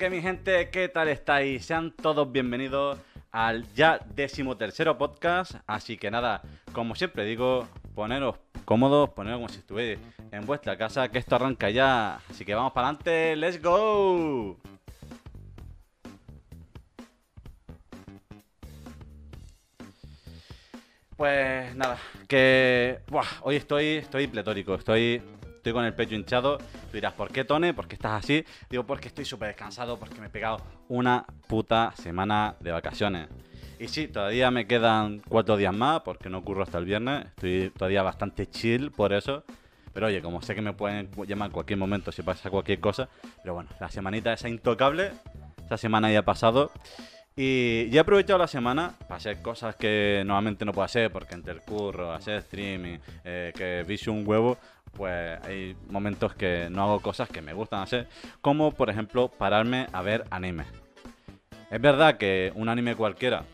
que mi gente, ¿qué tal estáis? Sean todos bienvenidos al ya decimotercero podcast. Así que nada, como siempre digo, poneros cómodos, poneros como si estuvierais en vuestra casa, que esto arranca ya. Así que vamos para adelante, ¡let's go! Pues nada, que buah, hoy estoy, estoy pletórico, estoy, estoy con el pecho hinchado. Tú dirás, ¿por qué, Tone? ¿Por qué estás así? Digo, porque estoy súper descansado, porque me he pegado una puta semana de vacaciones. Y sí, todavía me quedan cuatro días más, porque no ocurro hasta el viernes. Estoy todavía bastante chill por eso. Pero oye, como sé que me pueden llamar en cualquier momento si pasa cualquier cosa. Pero bueno, la semanita esa intocable. Esta semana ya ha pasado. Y he aprovechado la semana para hacer cosas que normalmente no puedo hacer, porque entre el curro, hacer streaming, eh, que vicio un huevo, pues hay momentos que no hago cosas que me gustan hacer, como por ejemplo pararme a ver anime. Es verdad que un anime cualquiera,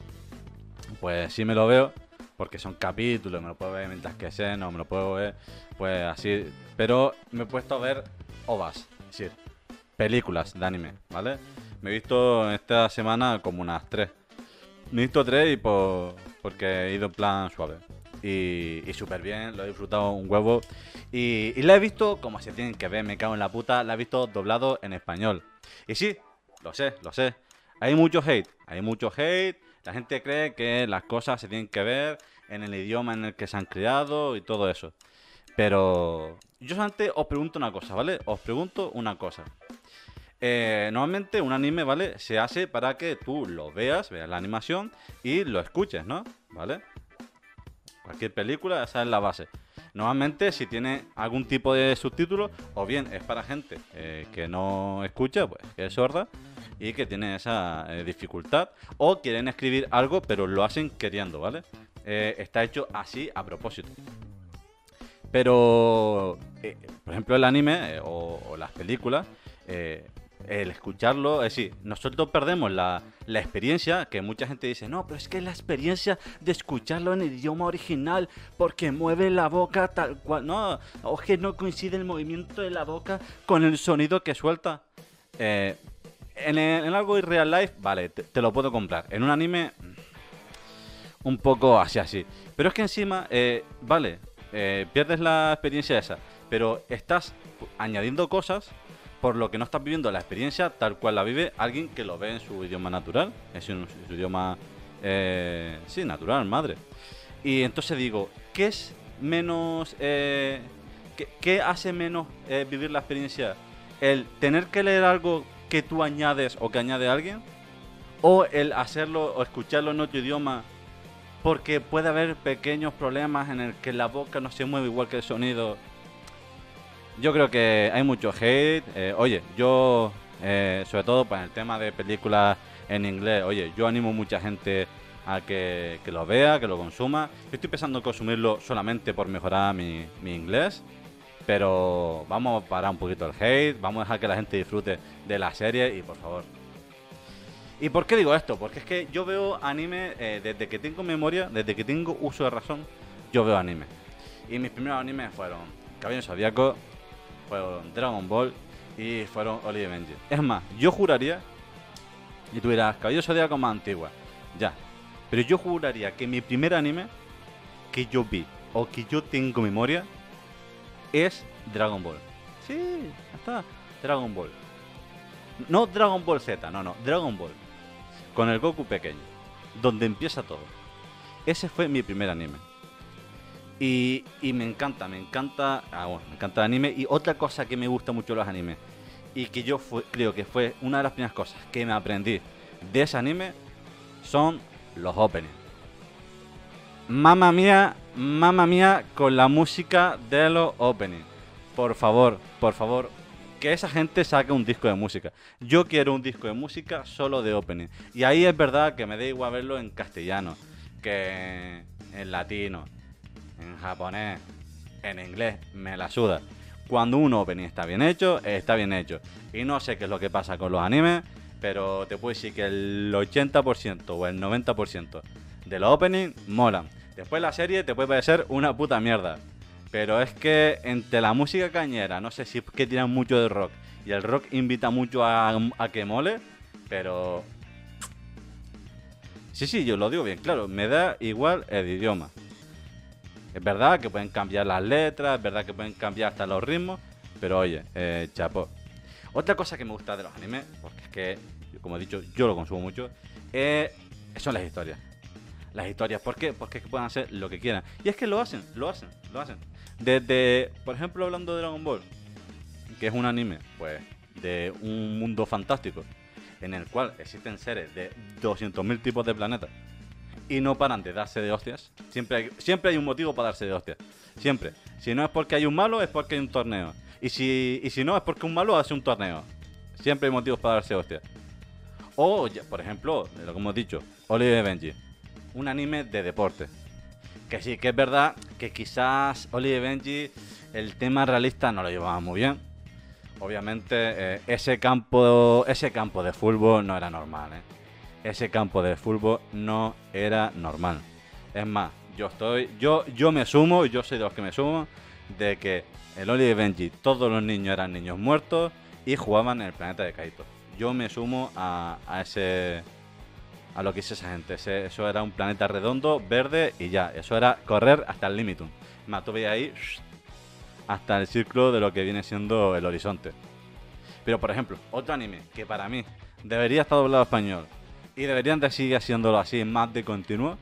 pues sí me lo veo, porque son capítulos, me lo puedo ver mientras que sé, no me lo puedo ver, pues así, pero me he puesto a ver ovas, es decir, películas de anime, ¿vale? Me he visto esta semana como unas tres. Me he visto tres y por, porque he ido en plan suave. Y, y súper bien, lo he disfrutado un huevo. Y, la he visto como se tienen que ver, me cago en la puta. La he visto doblado en español. Y sí, lo sé, lo sé. Hay mucho hate, hay mucho hate. La gente cree que las cosas se tienen que ver en el idioma en el que se han creado y todo eso. Pero yo solamente os pregunto una cosa, ¿vale? Os pregunto una cosa. Eh, normalmente un anime, ¿vale? Se hace para que tú lo veas, veas la animación y lo escuches, ¿no? ¿Vale? Cualquier película, esa es la base. Normalmente si tiene algún tipo de subtítulo, o bien es para gente eh, que no escucha, pues que es sorda y que tiene esa eh, dificultad, o quieren escribir algo pero lo hacen queriendo, ¿vale? Eh, está hecho así a propósito. Pero, por ejemplo, el anime o, las películas, el escucharlo, es decir, nosotros perdemos la, la experiencia, que mucha gente dice, no, pero es que la experiencia de escucharlo en el idioma original, porque mueve la boca tal cual, no, o que no coincide el movimiento de la boca con el sonido que suelta. Eh, en, en algo real life, vale, te, lo puedo comprar. En un anime, un poco así, así. Pero es que encima, eh, vale, eh, pierdes la experiencia esa, pero estás añadiendo cosas por lo que no estás viviendo la experiencia tal cual la vive alguien que lo ve en su idioma natural, es en su idioma, eh, sí, natural, madre. Y entonces digo, ¿qué es menos, eh, qué, qué hace menos eh, vivir la experiencia? ¿El tener que leer algo que tú añades o que añade alguien? ¿O el hacerlo o escucharlo en otro idioma porque puede haber pequeños problemas en el que la boca no se mueve igual que el sonido. Yo creo que hay mucho hate. eh, oye, yo, eh, sobre todo para el tema de películas en inglés, oye, yo animo a mucha gente a que, que lo vea, que lo consuma. Yo estoy pensando en consumirlo solamente por mejorar mi, mi inglés. Pero vamos a parar un poquito el hate, vamos a dejar que la gente disfrute de la serie y por favor, ¿Y por qué digo esto? Porque es que yo veo anime eh, desde que tengo memoria, desde que tengo uso de razón, yo veo anime. Y mis primeros animes fueron Caballero Zodíaco, fueron Dragon Ball y fueron Olive Benji. Es más, yo juraría, y tú dirás, Caballero Zodíaco más antigua, ya. Pero yo juraría que mi primer anime que yo vi o que yo tengo memoria es Dragon Ball. Sí, está, Dragon Ball. No Dragon Ball Z, no, no, Dragon Ball. Con el Goku pequeño. Donde empieza todo. Ese fue mi primer anime. Y, me encanta, me encanta. Ah, bueno, me encanta el anime. Y otra cosa que me gusta mucho los animes. Y que yo fue- creo que fue una de las primeras cosas que me aprendí de ese anime. Son los openings. Mamma mía, mamma mía, con la música de los openings. Por favor, por favor, que esa gente saque un disco de música. Yo quiero un disco de música solo de opening. Y ahí es verdad que me da igual verlo en castellano, que en latino, en japonés, en inglés, me la suda. Cuando un opening está bien hecho, está bien hecho. Y no sé qué es lo que pasa con los animes, pero te puedo decir que el 80% o el 90% de los openings molan. Después la serie te puede parecer una puta mierda. Pero es que entre la música cañera, no sé si es que tiran mucho de rock, y el rock invita mucho a, a que mole, pero... Sí, sí, yo lo digo bien, claro, me da igual el idioma. Es verdad que pueden cambiar las letras, es verdad que pueden cambiar hasta los ritmos, pero oye, eh, chapo. Otra cosa que me gusta de los animes, porque es que, como he dicho, yo lo consumo mucho, eh, son las historias. Las historias, ¿por qué? Porque es que pueden hacer lo que quieran. Y es que lo hacen, lo hacen, lo hacen. Desde, por ejemplo, hablando de Dragon Ball, que es un anime, pues, de un mundo fantástico, en el cual existen seres de 200.000 tipos de planetas y no paran de darse de hostias. Siempre hay, siempre hay un motivo para darse de hostias. Siempre. Si no es porque hay un malo, es porque hay un torneo. Y si, y si no, es porque un malo hace un torneo. Siempre hay motivos para darse de hostias. O, por ejemplo, lo que hemos dicho, Oliver Benji. Un anime de deporte. Que sí, que es verdad que quizás Oliver Benji el tema realista no lo llevaba muy bien. Obviamente, eh, ese, campo, ese campo de fútbol no era normal, ¿eh? Ese campo de fútbol no era normal. Es más, yo estoy, yo, yo me sumo, yo soy de los que me sumo, de que el Oli Benji, todos los niños eran niños muertos y jugaban en el planeta de Kaito. Yo me sumo a, ese, a lo que hizo esa gente. eso era un planeta redondo, verde y ya. Eso era correr hasta el límite. Me tuve ahí hasta el círculo de lo que viene siendo el horizonte. Pero por ejemplo, otro anime que para mí debería estar doblado a español y deberían de seguir haciéndolo así más de continuo,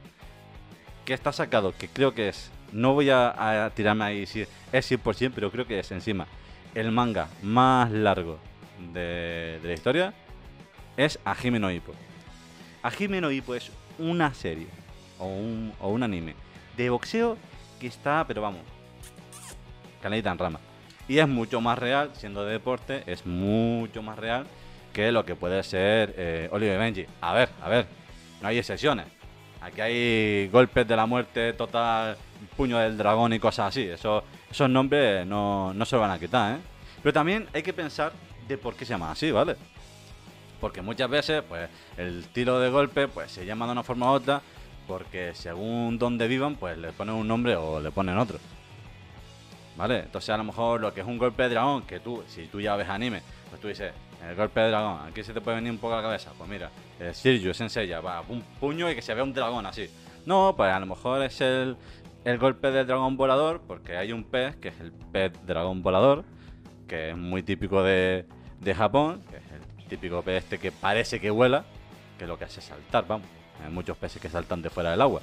que está sacado, que creo que es, no voy a, tirarme ahí si es 100%, pero creo que es encima, el manga más largo de, la historia es Ajime no Hippo. Ajime no Hippo es una serie o un, anime de boxeo que está, pero vamos, canadita en rama. Y es mucho más real, siendo de deporte, es mucho más real que lo que puede ser eh, Oliver Benji. A ver, a ver, no hay excepciones. Aquí hay golpes de la muerte total, puño del dragón y cosas así. Eso, esos nombres no, no se van a quitar, ¿eh? Pero también hay que pensar de por qué se llama así, ¿vale? Porque muchas veces, pues, el tiro de golpe, pues, se llama de una forma u otra, porque según donde vivan, pues, le ponen un nombre o le ponen otro. ¿Vale? Entonces, a lo mejor lo que es un golpe de dragón, que tú, si tú ya ves anime, pues tú dices, el golpe de dragón, aquí se te puede venir un poco a la cabeza. Pues mira, el es Sensei, va, un puño y que se vea un dragón así. No, pues a lo mejor es el, el golpe del dragón volador, porque hay un pez, que es el pez dragón volador, que es muy típico de, de Japón, que es el típico pez este que parece que vuela, que lo que hace es saltar, vamos. Hay muchos peces que saltan de fuera del agua.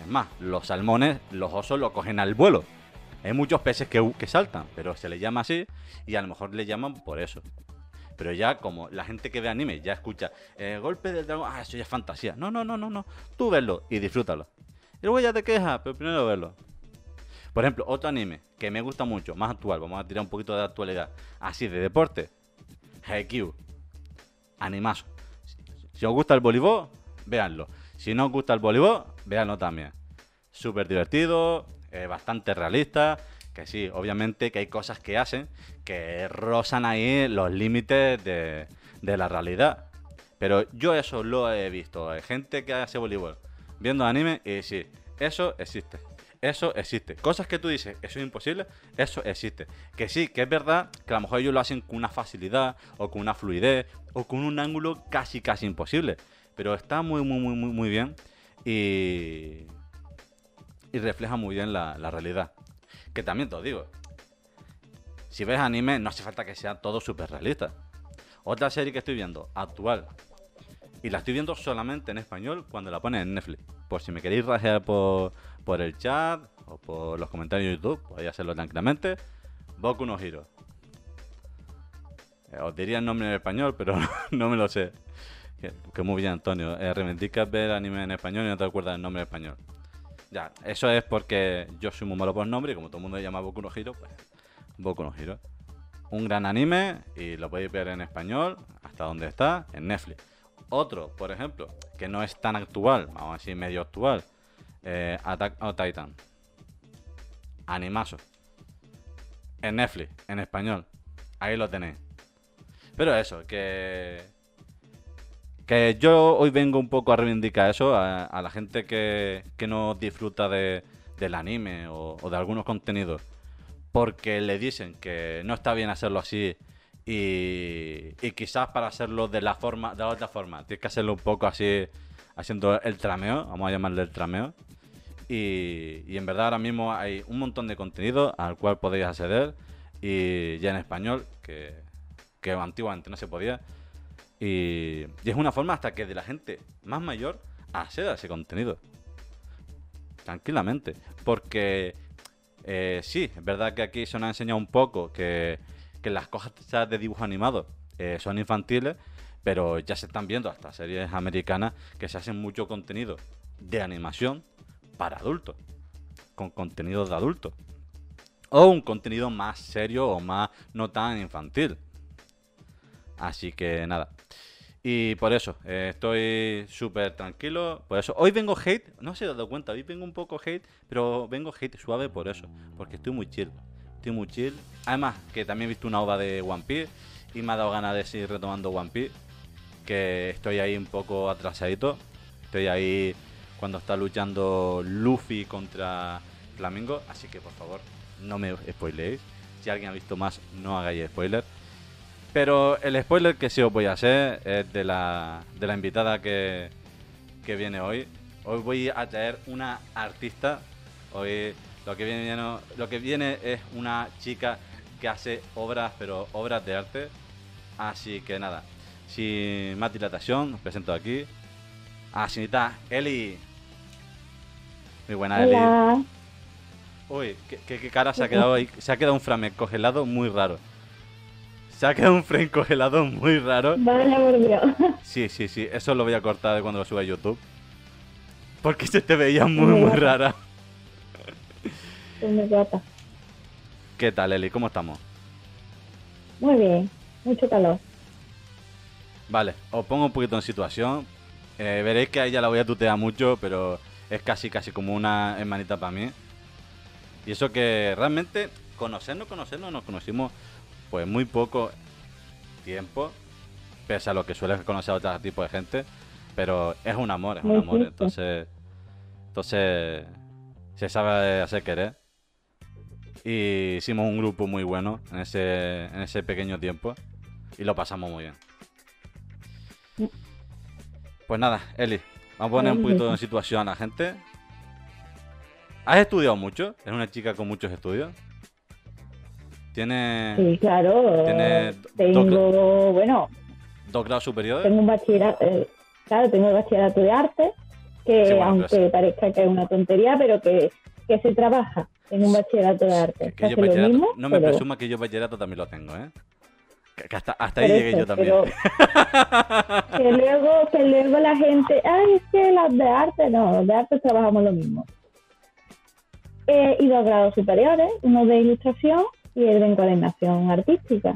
Es más, los salmones, los osos lo cogen al vuelo. Hay muchos peces que, que saltan, pero se les llama así y a lo mejor le llaman por eso. Pero ya como la gente que ve anime ya escucha el golpe del dragón, ah, eso ya es fantasía. No, no, no, no, no. Tú verlo y disfrútalo. Y luego ya te quejas, pero primero verlo. Por ejemplo, otro anime que me gusta mucho, más actual, vamos a tirar un poquito de actualidad, así de deporte, Haikyuu, animazo. Si os gusta el voleibol, véanlo. Si no os gusta el voleibol, véanlo también. Súper divertido, bastante realista, que sí, obviamente que hay cosas que hacen que rozan ahí los límites de, la realidad. Pero yo eso lo he visto. Hay gente que hace voleibol viendo anime y sí, eso existe. Eso existe. Cosas que tú dices, eso es imposible, eso existe. Que sí, que es verdad que a lo mejor ellos lo hacen con una facilidad, o con una fluidez, o con un ángulo casi, casi imposible. Pero está muy, muy, muy, muy, muy bien. Y, y refleja muy bien la, la realidad. Que también te lo digo. Si ves anime, no hace falta que sea todo súper realista. Otra serie que estoy viendo, actual. Y la estoy viendo solamente en español cuando la ponen en Netflix. Por si me queréis rajear por, por el chat o por los comentarios de YouTube, podéis hacerlo tranquilamente. Boku no Hiro. Eh, os diría el nombre en español, pero no, me lo sé. Que, muy bien, Antonio. Eh, ver anime en español y no te acuerdas el nombre en español. Ya, eso es porque yo soy muy malo por nombre y como todo el mundo llama Boku no Hero, pues Boku no Hero. Un gran anime y lo podéis ver en español, hasta donde está, en Netflix. Otro, por ejemplo, que no es tan actual, vamos a decir medio actual, eh, Attack on Titan. Animazo. En Netflix, en español. Ahí lo tenéis. Pero eso, que que yo hoy vengo un poco a reivindicar eso a, la gente que, no disfruta de, del anime o, de algunos contenidos porque le dicen que no está bien hacerlo así, Y, quizás para hacerlo de la forma, de la otra forma, tienes que hacerlo un poco así, haciendo el trameo, vamos a llamarle el trameo. Y, en verdad ahora mismo hay un montón de contenido al cual podéis acceder y ya en español, que, que antiguamente no se podía. Y, y es una forma hasta que de la gente más mayor acceda a ese contenido. Tranquilamente. Porque eh, sí, es verdad que aquí se nos ha enseñado un poco que, las cosas de dibujo animado eh, son infantiles, pero ya se están viendo hasta series americanas que se hacen mucho contenido de animación para adultos, con contenido de adultos. O un contenido más serio o más no tan infantil. Así que nada. Y por eso, eh, estoy súper tranquilo. Por eso, hoy vengo hate, no se he dado cuenta, hoy vengo un poco hate, pero vengo hate suave por eso, porque estoy muy chill. Estoy muy chill. Además, que también he visto una ova de One Piece y me ha dado ganas de seguir retomando One Piece. Que estoy ahí un poco atrasadito. Estoy ahí cuando está luchando Luffy contra Flamingo. Así que por favor, no me spoileéis. Si alguien ha visto más, no hagáis spoiler. Pero el spoiler que sí os voy a hacer es de la, de la invitada que, que viene hoy. Hoy voy a traer una artista. Hoy lo que viene, lo que viene es una chica que hace obras, pero obras de arte. Así que nada, sin más dilatación, os presento aquí a señorita Eli. Muy buena, Hola. Eli. Uy, ¿qué, qué- qué cara se ha quedado ahí? Se ha quedado un frame congelado muy raro. Se ha quedado un frame congelado muy raro. Vaya por Dios. Sí, sí, sí, eso lo voy a cortar cuando lo suba a YouTube. Porque se te veía muy, muy rara. Pues me trata. ¿Qué tal, Eli? ¿Cómo estamos? Muy bien. Mucho calor. Vale, os pongo un poquito en situación. Eh, veréis que a ella la voy a tutear mucho, pero es casi, casi como una hermanita para mí. Y eso que realmente conocernos, conocernos, nos conocimos pues muy poco tiempo, pese a lo que suele conocer a otro tipo de gente. Pero es un amor, es un amor. Entonces, entonces se sabe hacer querer. Y hicimos un grupo muy bueno en ese, en ese pequeño tiempo. Y lo pasamos muy bien. Pues nada, Eli, vamos a poner un poquito en situación a la gente. ¿Has estudiado mucho? ¿Eres una chica con muchos estudios? ¿Tienes Sí, claro. ¿Tiene Tengo, bueno, dos grados superiores? tengo un bachillerato. eh, claro, tengo el bachillerato de arte, que Sí, bueno, aunque pero parezca que es una tontería, pero que, que se trabaja en un bachillerato de arte. Que yo bachillerato- mismo, no me pero- presuma que yo bachillerato también lo tengo, ¿eh? Que, hasta, hasta ahí llegué yo también. pero que luego, que luego la gente, ay, es que las de arte, no, los de arte trabajamos lo mismo. He ido a grados superiores, uno de ilustración y el de encuadernación artística.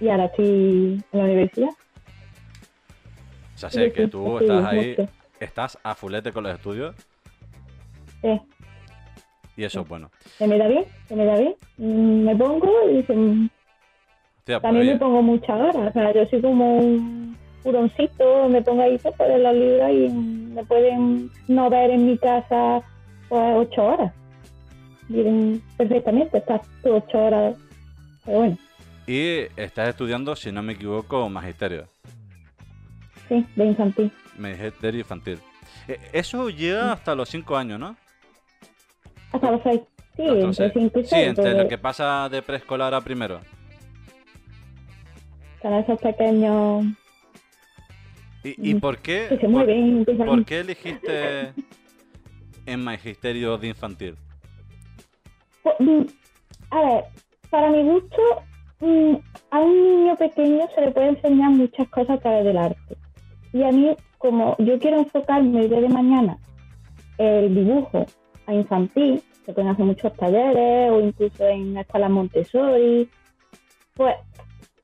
Y ahora estoy en la universidad. O sea, sé que tú sí, estás ahí, mucho. estás a fulete con los estudios Sí, y eso es bueno. se me da bien, se me da bien. Mm, Me pongo y dicen, Hostia, pues, también me pongo muchas horas. O sea, yo soy como un huroncito, me pongo ahí cerca de la libra y me pueden no ver en mi casa pues, ocho horas. Perfectamente, estás tú ocho horas. Pero bueno, y estás estudiando, si no me equivoco, magisterio. sí, de infantil. Magisterio infantil. Eh, Eso llega hasta los 5 años, ¿no? Hasta los seis. Sí, entre cinco Sí, porque lo que pasa de preescolar a primero. Para esos pequeños ¿Y, y Mm, por qué? que se por- mueven, empiezan- ¿Por qué elegiste en magisterio de infantil? Mm, A ver, para mi gusto, mm, a un niño pequeño se le puede enseñar muchas cosas a través del arte. Y a mí, como yo quiero enfocarme el día de mañana el dibujo a infantil, se pueden hacer muchos talleres o incluso en escuelas Montessori, pues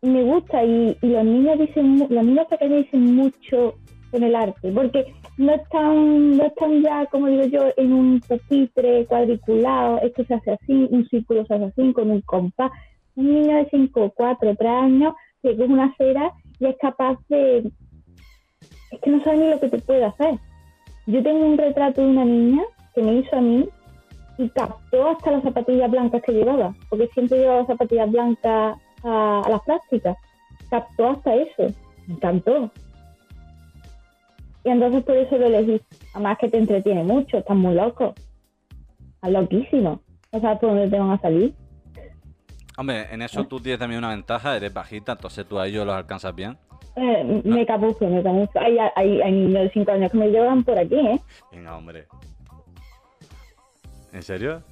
me gusta y, y los niños dicen, los niños pequeños dicen mucho con el arte, porque no están, no están ya, como digo yo, en un pupitre cuadriculado, esto se hace así, un círculo se hace así, con un compás. Un niño de 5, 4, 3 años que coge una cera y es capaz de... Es que no sabe ni lo que te puede hacer. Yo tengo un retrato de una niña que me hizo a mí y captó hasta las zapatillas blancas que llevaba, porque siempre llevaba zapatillas blancas a, a las prácticas. Captó hasta eso. Me encantó. Y entonces por eso lo elegí. Además que te entretiene mucho, estás muy loco. Estás loquísimo. No sabes por dónde te van a salir. Hombre, en eso tú tienes también una ventaja, eres bajita, entonces tú a ellos los alcanzas bien. Eh, me capuzco, me capuzco. Hay, hay, hay niños de 5 años que me llevan por aquí, ¿eh? Venga, hombre. ¿En serio?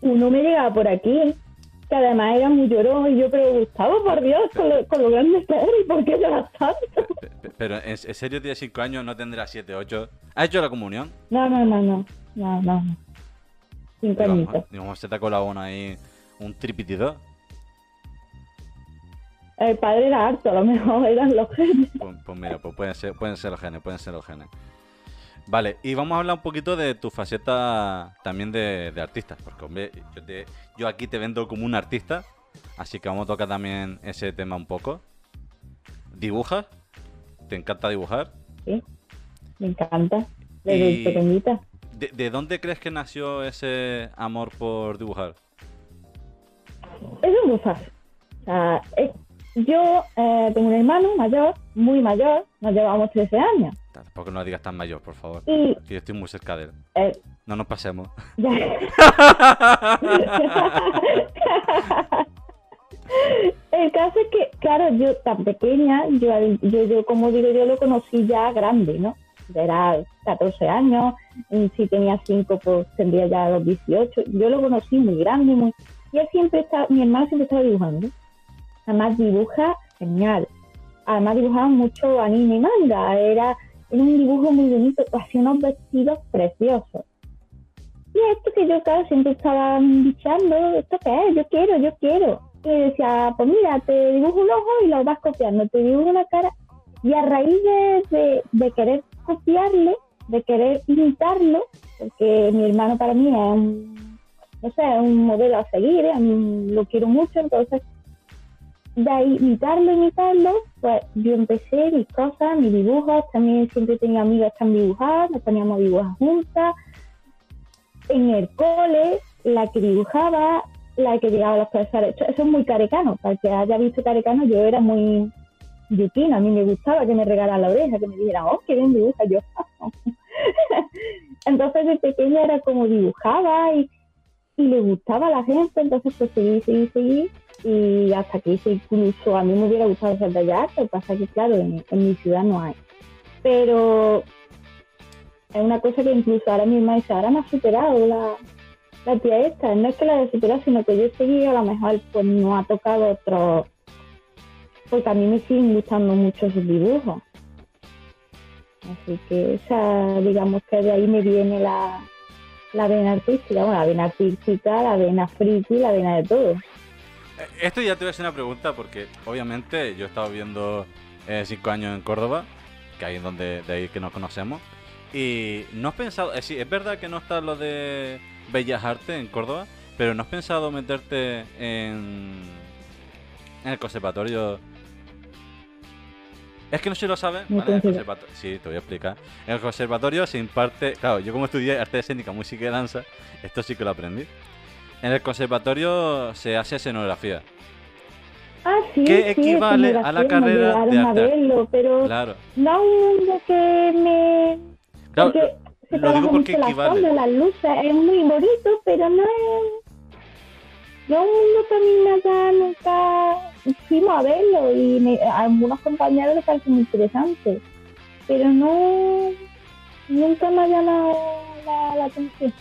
Uno me llegaba por aquí, que además era muy llorón, y yo, pero Gustavo, por Dios, con lo, con lo grande que eres, ¿y por qué lloras tanto? Pe- pe- Pero en, serio tienes 5 años, no tendrás 7, 8. ¿Has hecho la comunión? No, no, no, no, no, no. no. Cinco Digamos, añitos. digamos, se te ha colado una ahí, un tripitido. El padre era harto, a lo mejor eran los genes. Pues, pues mira, pues pueden ser, pueden ser los genes, pueden ser los genes. Vale, y vamos a hablar un poquito de tu faceta también de, de artista, porque hombre, yo, te- yo aquí te vendo como un artista, así que vamos a tocar también ese tema un poco. ¿Dibujas? ¿Te encanta dibujar? Sí, me encanta. Desde Y- pequeñita. ¿De, de dónde crees que nació ese amor por dibujar? Es muy fácil. O sea, es- yo eh, tengo un hermano mayor, muy mayor, nos llevamos 13 años. Tampoco no lo digas tan mayor, por favor. Y yo estoy muy cerca de él. eh, No nos pasemos. El caso es que, claro, yo tan pequeña, yo, yo, yo, como digo, yo lo conocí ya grande, ¿no? Era 14 años, y si tenía 5, pues tendría ya los 18. Yo lo conocí muy grande, muy... Y él siempre está, mi hermano siempre estaba dibujando. Además dibuja genial. Además dibujaba mucho anime y manga. Era, era un dibujo muy bonito, hacía unos vestidos preciosos. Y esto que yo, claro, siempre estaba bichando, ¿esto qué es? Yo quiero, yo quiero. Y decía, pues mira, te dibujo un ojo y lo vas copiando, te dibujo una cara. Y a raíz de, de, de querer copiarle, de querer imitarlo, porque mi hermano para mí es un, no sé, es un modelo a seguir, lo quiero mucho, entonces de ahí imitarlo, imitarlo, pues yo empecé mis cosas, mis dibujos, también siempre tenía amigas que han dibujado, nos poníamos a dibujar juntas, en el cole, la que dibujaba, la que llegaba a los profesores. Eso, es muy carecano. Para que haya visto carecano, yo era muy yuquina. A mí me gustaba que me regalaran la oreja, que me dijeran, oh, qué bien dibuja. Yo, entonces de pequeña era como dibujaba y, y le gustaba a la gente. Entonces pues seguí, seguí, seguí. Y hasta que hice incluso, a mí me hubiera gustado hacer bellas artes, lo pasa que claro, en, mi ciudad no hay. Pero es una cosa que incluso ahora misma dice, ahora me ha superado la, la tía esta. No es que la haya superado, sino que yo seguí a lo mejor pues no ha tocado otro... Porque a mí me siguen gustando mucho sus dibujos. Así que esa, digamos que de ahí me viene la, la vena artística, bueno, la vena artística, la vena friki, la vena de todo. Eh, Esto ya te voy a hacer una pregunta porque obviamente yo he estado viviendo 5 años en Córdoba, que ahí es donde de ahí que nos conocemos. Y no has pensado, es decir, es verdad que no está lo de Bellas Artes en Córdoba, pero no has pensado meterte en, en el conservatorio. Es que no sé si lo sabes, ¿vale? En el Sí, te voy a explicar. En el conservatorio se imparte, claro, yo como estudié arte escénica, música y danza, esto sí que lo aprendí. En el conservatorio se hace escenografía. Ah, sí, ¿Qué sí, equivale a la carrera de arte? verlo, pero Claro. no un mundo que me Claro, porque se lo digo porque la equivale. sombra, las luces, es muy bonito, pero no es... No es un mundo que a mí me haya nunca fuimos a verlo y me- a algunos compañeros les parece muy interesante, pero no... Nunca me ha llamado la, la atención.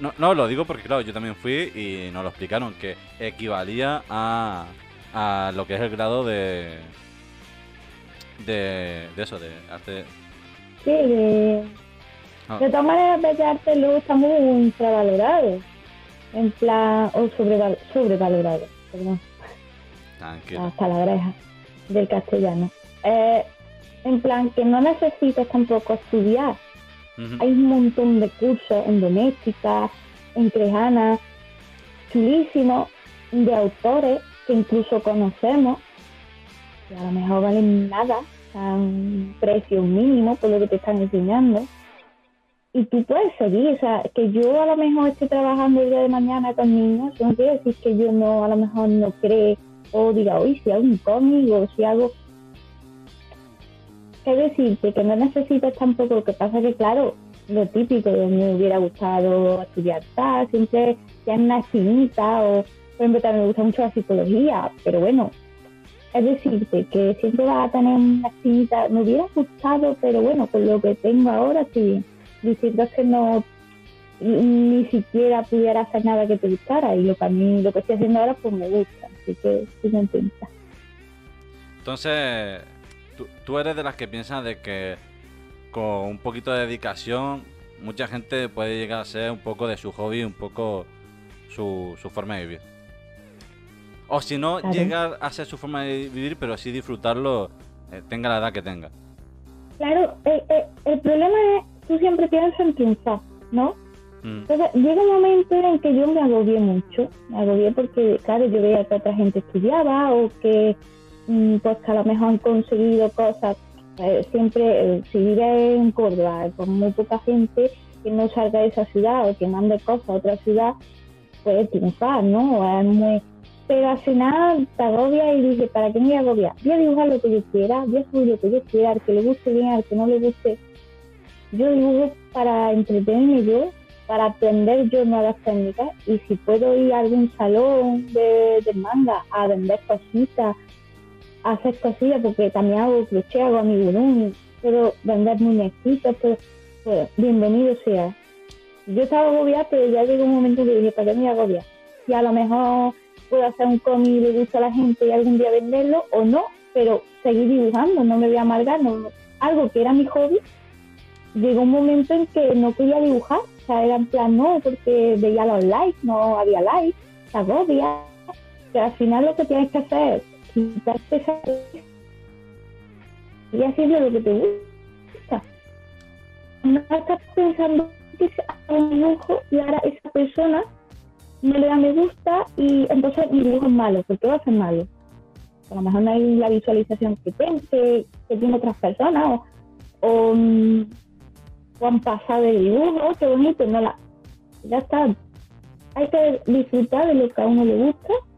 No, no, lo digo porque, claro, yo también fui y nos lo explicaron, que equivalía a, a lo que es el grado de. de, de eso, de arte. Sí, de, Ah. de todas maneras, Bellas Artes luego está muy infravalorado, en plan, o sobreval- sobrevalorado, perdón. Tranquilo. las palabras del castellano. Eh, en plan, que no necesitas tampoco estudiar. Hay un montón de cursos en doméstica, en crejana, chulísimos, de autores que incluso conocemos, que a lo mejor valen nada, a un precio mínimo por lo que te están enseñando. Y tú puedes seguir, o sea, que yo a lo mejor esté trabajando el día de mañana con niños, no quiere decir que yo no, a lo mejor no cree o diga, hoy si hago un cómic o si hago... ¿Qué decirte? Que no necesitas tampoco, lo que pasa que claro, lo típico, me hubiera gustado estudiar tal, siempre tiene una espinita o, por ejemplo, también me gusta mucho la psicología, pero bueno, es decirte que siempre va a tener una espinita, me hubiera gustado, pero bueno, con lo que tengo ahora, sí, diciendo que no ni siquiera pudiera hacer nada que te gustara y lo que a mí, lo que estoy haciendo ahora, pues me gusta, así que sí me intenta. Entonces, ¿tú, tú eres de las que piensan de que con un poquito de dedicación, mucha gente puede llegar a ser un poco de su hobby, un poco su, su forma de vivir. O si no, Claro. llegar a ser su forma de vivir, pero sí disfrutarlo, eh, tenga la edad que tenga. Claro, el, el- el problema es, tú siempre piensas en triunfar, ¿no? Mm, Entonces, llega un momento en que yo me agobié mucho, me agobié porque, claro, yo veía que otra gente estudiaba o que, pues, que a lo mejor han conseguido cosas. eh, siempre, eh, si vives en Córdoba con muy poca gente que no salga de esa ciudad o que mande cosas a otra ciudad, puede triunfar, ¿no? Es muy... Pero al final te agobia y dices, ¿para qué me voy a agobiar? Voy a dibujar lo que yo quiera, voy a lo que yo quiera, al que le guste bien, al que no le guste. Yo dibujo para entretenerme yo, para aprender yo nuevas técnicas y si puedo ir a algún salón de, de manga a vender cositas, hacer cosillas, porque también hago crochet, hago amigurumi, puedo vender muñequitos, pues, pues bienvenido sea. Yo estaba agobiada, pero ya llegó un momento que dije, ¿para qué me agobiar? Y a lo mejor puedo hacer un cómic y le gusta a la gente y algún día venderlo o no, pero seguir dibujando, no me voy a amargar, no, algo que era mi hobby, llegó un momento en que no quería dibujar, o sea, era en plan no, porque veía los likes, no había likes, se agobia, que al final lo que tienes que hacer quitarte esa y haciendo lo que te gusta. No estás pensando que un dibujo y ahora esa persona no le da me gusta y entonces mi dibujo es malo, porque va a ser malo. A lo mejor no hay la visualización que, que, que tiene otras personas o, o, mm, o han pasado de dibujo, qué bonito, no la, ya está. Hay que disfrutar de lo que a uno le gusta y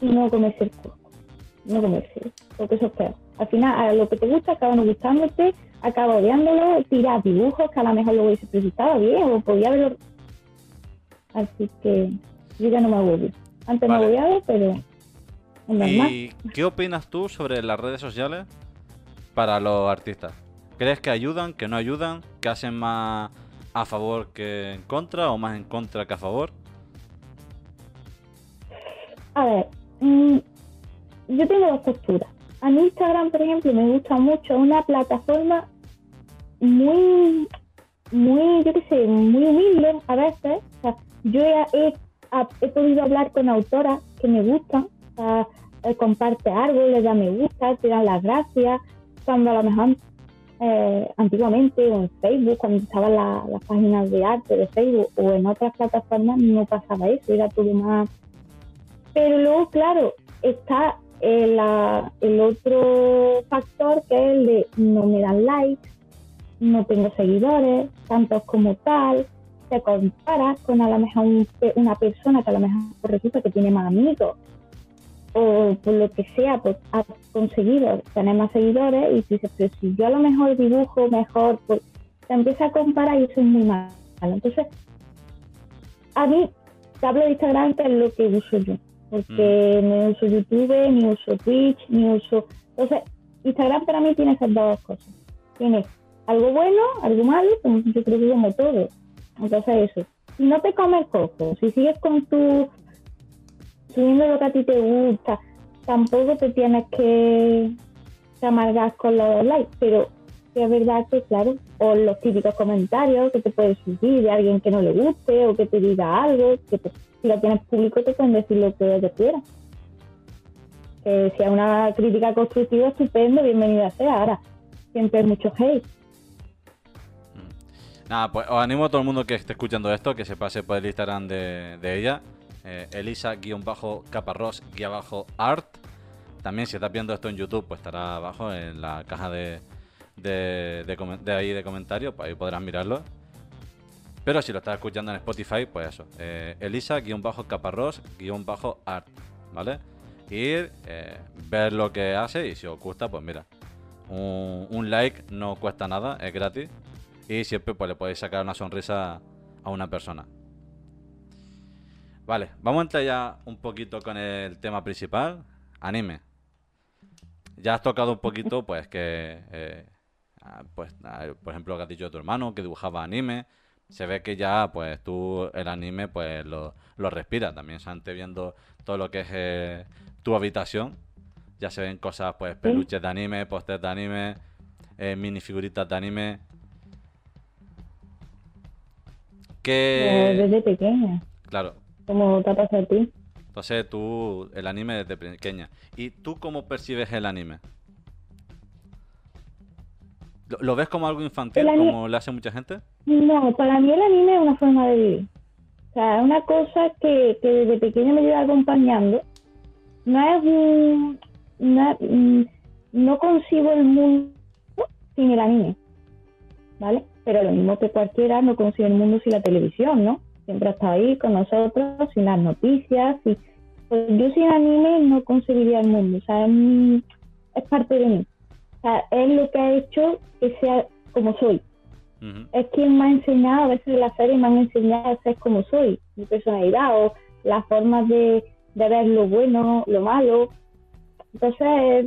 no comerse el coco, no comerse, porque eso es peor. Al final, a lo que te gusta acaba no gustándote, acaba odiándolo, tiras dibujos que a lo mejor lo hubiese presentado bien o podía haberlo. Así que yo ya no me agobio. Antes Vale. me agobiaba, pero. ¿Y qué opinas tú sobre las redes sociales para los artistas? ¿Crees que ayudan, que no ayudan, que hacen más a favor que en contra o más en contra que a favor? A ver, yo tengo dos posturas. A mi Instagram, por ejemplo, me gusta mucho una plataforma muy, muy, yo qué sé, muy humilde a veces. Yo he, podido hablar con autoras que me gustan, eh, comparte algo, le da me gusta, te dan las gracias, cuando a lo mejor eh, antiguamente o en Facebook, cuando estaban la- las páginas de arte de Facebook o en otras plataformas, no pasaba eso, era todo más pero luego, claro, está el, la- el otro factor que es el de no me dan likes, no tengo seguidores, tantos como tal, te comparas con a lo mejor un una persona que a lo mejor resulta que tiene más amigos o por lo que sea, pues ha conseguido tener más seguidores y dices, pero si yo a lo mejor dibujo mejor, pues te empieza a comparar y eso es muy malo. Entonces, a mí, te hablo de Instagram que es lo que uso yo, porque no uso YouTube, ni uso Twitch, ni uso... Entonces, Instagram para mí tiene esas dos cosas. Tiene algo bueno, algo malo, como yo creo que como todo. Entonces eso. Si no te comes coco, si sigues con tu... subiendo lo que a ti te gusta, tampoco te tienes que, que amargar con los likes, pero sí es verdad que, claro, o los típicos comentarios que te pueden surgir de alguien que no le guste o que te diga algo, que te- si lo tienes público te pueden decir lo que ellos quieran. Que si es una crítica constructiva, estupendo, bienvenida sea. Ahora, siempre hay mucho hate. Nada, pues os animo a todo el mundo que esté escuchando esto que se pase por el Instagram de, ella, eh, Elisa-Caparrós-Art. También si estás viendo esto en YouTube, pues estará abajo en la caja de, de, ahí de comentarios, pues ahí podrás mirarlo. Pero si lo estás escuchando en Spotify, pues eso, eh, Elisa-Caparrós-Art, ¿vale? ir, eh, ver lo que hace y si os gusta, pues mira, un, like no cuesta nada, es gratis y siempre pues le podéis sacar una sonrisa a una persona. Vale, vamos a entrar ya un poquito con el tema principal, anime. Ya has tocado un poquito, pues que, eh, pues, ah, por ejemplo, lo que has dicho de tu hermano, que dibujaba anime. Se ve que ya, pues tú el anime, pues lo, lo respiras. También se ante viendo todo lo que es eh, tu habitación. Ya se ven cosas, pues peluches de anime, pósters de anime, eh, minifiguritas de anime. Que... Desde pequeña, Claro, como te ha pasado a ti. Entonces tú, el anime desde pequeña. ¿Y tú cómo percibes el anime? ¿Lo, lo ves como algo infantil, como le hace mucha gente? No, para mí el anime es una forma de vivir. O sea, es una cosa que, que desde pequeña me lleva acompañando. No es un... No, mm, no concibo el mundo sin el anime, ¿vale? Pero lo mismo que cualquiera no concibe el mundo sin la televisión, ¿no? Siempre ha estado ahí con nosotros, sin las noticias. y- pues yo sin anime no concebiría el mundo. O sea, es, mi- es parte de mí. O sea, es lo que ha hecho que sea como soy es quien me ha enseñado, a veces en la serie me han enseñado a ser como soy, mi personalidad o las formas de, de ver lo bueno, lo malo. Entonces es,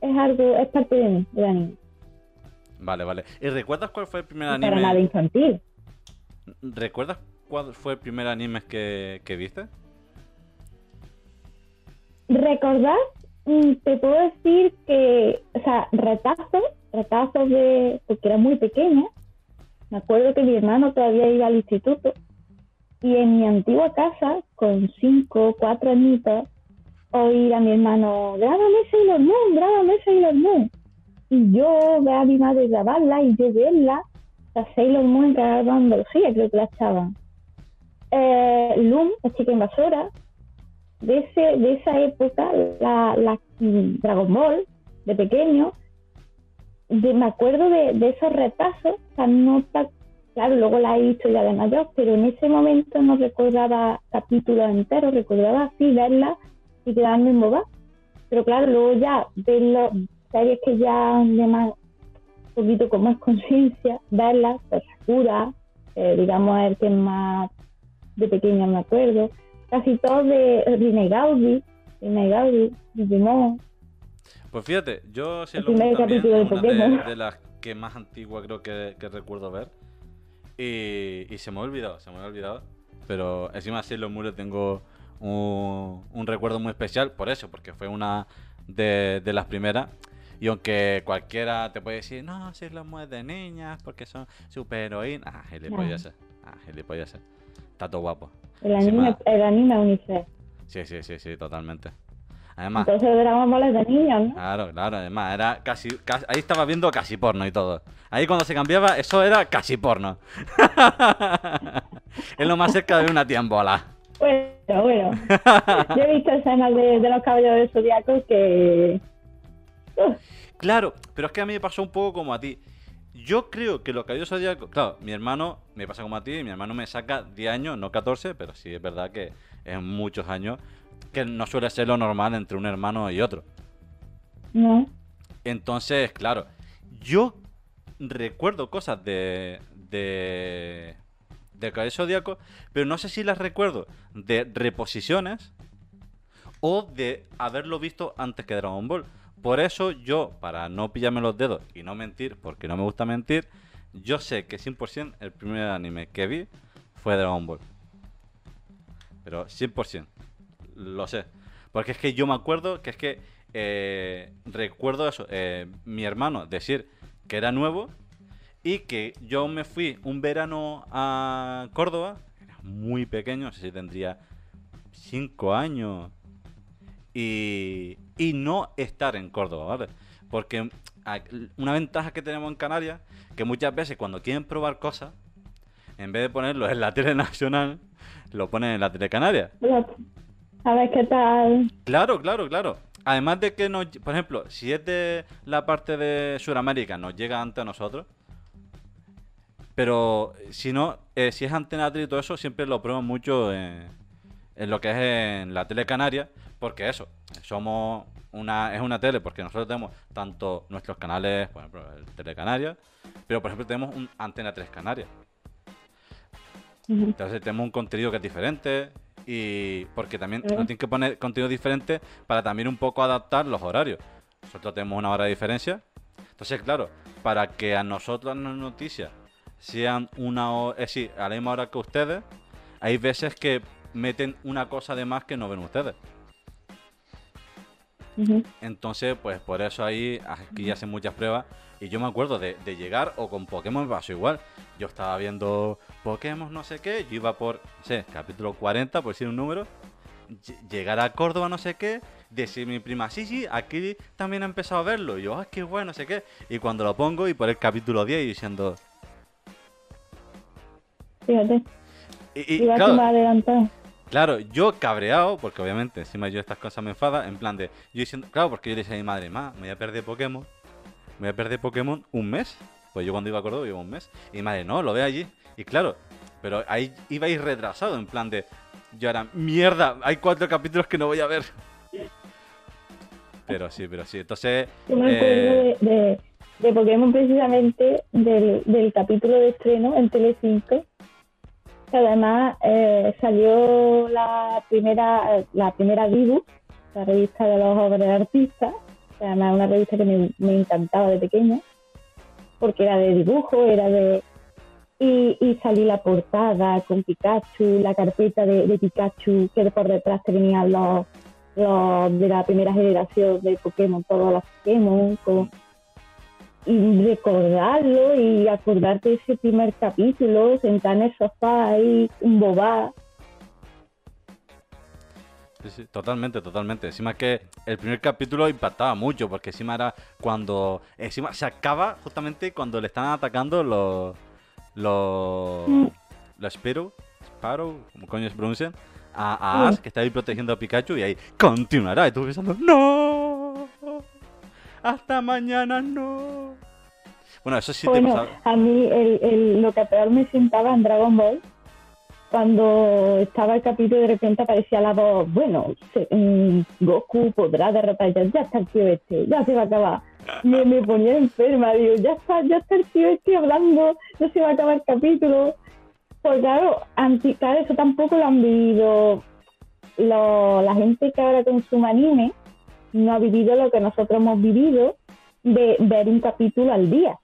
es algo, es parte de mí, el anime. Vale, vale. ¿Y recuerdas cuál fue el primer Y Para nada anime? infantil. ¿Recuerdas cuál fue el primer anime que, que viste? Recordar, te puedo decir que, o sea, retazos, retazos de, porque era muy pequeña. Me acuerdo que mi hermano todavía iba al instituto y en mi antigua casa, con cinco, cuatro añitos, oír a mi hermano, grábame Sailor Moon, grábame Sailor Moon. Y yo ver a mi madre grabarla y yo verla, la Sailor Moon en Canal Andalucía, creo que la echaban. Eh, Loom, la chica invasora, de, ese, de esa época, la, Dragon Ball, de pequeño, me acuerdo de, de esos retazos, o sea, claro, luego la he visto ya de mayor, pero en ese momento no recordaba capítulos enteros, recordaba así verla y quedarme en boba. Pero claro, luego ya verlo, series que ya de más, un poquito con más conciencia, verlas, pues Sakura, eh, digamos el que más de pequeña me acuerdo, casi todos de Rine Gaudi, Rine Gaudi, Digimon, Pues fíjate, yo El lo también, de de, de las que más antigua creo que, que recuerdo ver. Y, y se me ha olvidado, se me ha olvidado. Pero encima sí los muros tengo un, un recuerdo muy especial por eso, porque fue una de, de las primeras. Y aunque cualquiera te puede decir, no, si los mueves de niñas, porque son superheroínas. Ah, gilipollas. Ah, gilipollas. Está todo guapo. El anime, ma. el anime Unicef. Sí, sí, sí, sí, totalmente. Además, Entonces Dragon Ball es de niños, ¿no? Claro, claro, además, era casi, casi- ahí estaba viendo casi porno y todo. Ahí cuando se cambiaba, eso era casi porno. es lo más cerca de una tiembola. Bueno, bueno. Yo he visto escenas de, de los caballeros del Zodiaco que... Uf, Claro, pero es que a mí me pasó un poco como a ti. Yo creo que lo que yo sabía, claro, mi hermano me pasa como a ti, mi hermano me saca 10 años, no 14, pero sí es verdad que es muchos años, que no suele ser lo normal entre un hermano y otro. no. Entonces, claro, yo recuerdo cosas de. de. de Caballero Zodíaco, pero no sé si las recuerdo de reposiciones o de haberlo visto antes que Dragon Ball. Por eso yo, para no pillarme los dedos y no mentir, porque no me gusta mentir, yo sé que 100% el primer anime que vi fue Dragon Ball. Pero 100%. Lo sé. Porque es que yo me acuerdo que es que eh, recuerdo eso, eh, mi hermano decir que era nuevo y que yo me fui un verano a Córdoba, era muy pequeño, no sé si tendría 5 años, y, y no estar en Córdoba, ¿vale? Porque una ventaja que tenemos en Canarias, que muchas veces cuando quieren probar cosas, en vez de ponerlo en la tele nacional, lo ponen en la tele canaria. A ver qué tal. Claro, claro, claro. Además de que nos, por ejemplo, si es de la parte de Sudamérica, nos llega antes a nosotros. Pero si no, eh, si es antena y todo eso, siempre lo prueban mucho en, en lo que es en la tele canaria. Porque eso, somos una, es una tele, porque nosotros tenemos tanto nuestros canales, por ejemplo, el Telecanaria, pero por ejemplo tenemos un Antena 3 Canarias. Entonces tenemos un contenido que es diferente y porque también Ujú. nos tienen que poner contenido diferente para también un poco adaptar los horarios. Nosotros tenemos una hora de diferencia. Entonces, claro, para que a nosotros las noticias sean una hora, es decir, a la misma hora que ustedes, hay veces que meten una cosa de más que no ven ustedes. Entonces, pues por eso ahí aquí hacen muchas pruebas. Y yo me acuerdo de, de llegar, o con Pokémon me pasó igual. Yo estaba viendo Pokémon, no sé qué. Yo iba por, no sé, capítulo 40, por decir un número. ll- Llegar a Córdoba, no sé qué. Decir mi prima, sí, sí, aquí también he empezado a verlo. Y yo, ah, qué bueno, no sé qué. Y cuando lo pongo, y por el capítulo 10, y diciendo. Fíjate, Y, y, claro. Claro, yo cabreado, porque obviamente encima yo estas cosas me enfada, en plan de, yo diciendo, claro, porque yo le decía a mi madre, ma, me voy a perder Pokémon, me voy a perder Pokémon un mes, pues yo cuando iba a Córdoba iba un mes, y mi madre, no, lo ve allí, y claro, pero ahí iba a ir retrasado, en plan de, yo era, mierda, hay cuatro capítulos que no voy a ver. Pero sí, pero sí, entonces, Yo me acuerdo eh, de, de, de Pokémon precisamente del, del capítulo de estreno en Telecinco. Además eh, salió la primera la primera Dibu, la revista de los obras artistas. que además una revista que me, me encantaba de pequeña, porque era de dibujo, era de... Y, y salí la portada con Pikachu, la carpeta de, de Pikachu, que por detrás te venían los, los de la primera generación de Pokémon, todos los Pokémon, con- y recordarlo y acordarte de ese primer capítulo, sentar en el sofá ahí, un bobá. Sí, sí, totalmente, totalmente. Encima que el primer capítulo impactaba mucho, porque encima era cuando. Encima se acaba justamente cuando le están atacando los. Los. Mm. Los Sparrow. Sparrow, como coño se pronuncian. A, a. Ash, que está ahí protegiendo a Pikachu, y ahí continuará. Y tú pensando, ¡No! Hasta mañana, no. Bueno, eso sí te bueno, pasaba. a mí el, el- lo que peor me sentaba en Dragon Ball, cuando estaba el capítulo y de repente aparecía la voz, bueno, se- mm, Goku podrá derrotar ya, ya está el tío este, ya se va a acabar. Me, me ponía enferma, digo, ya está, ya está el tío este hablando, no se va a acabar el capítulo. Pues claro, anti, claro, eso tampoco lo han vivido lo- la gente que ahora consume anime, no ha vivido lo que nosotros hemos vivido de ver un capítulo al día.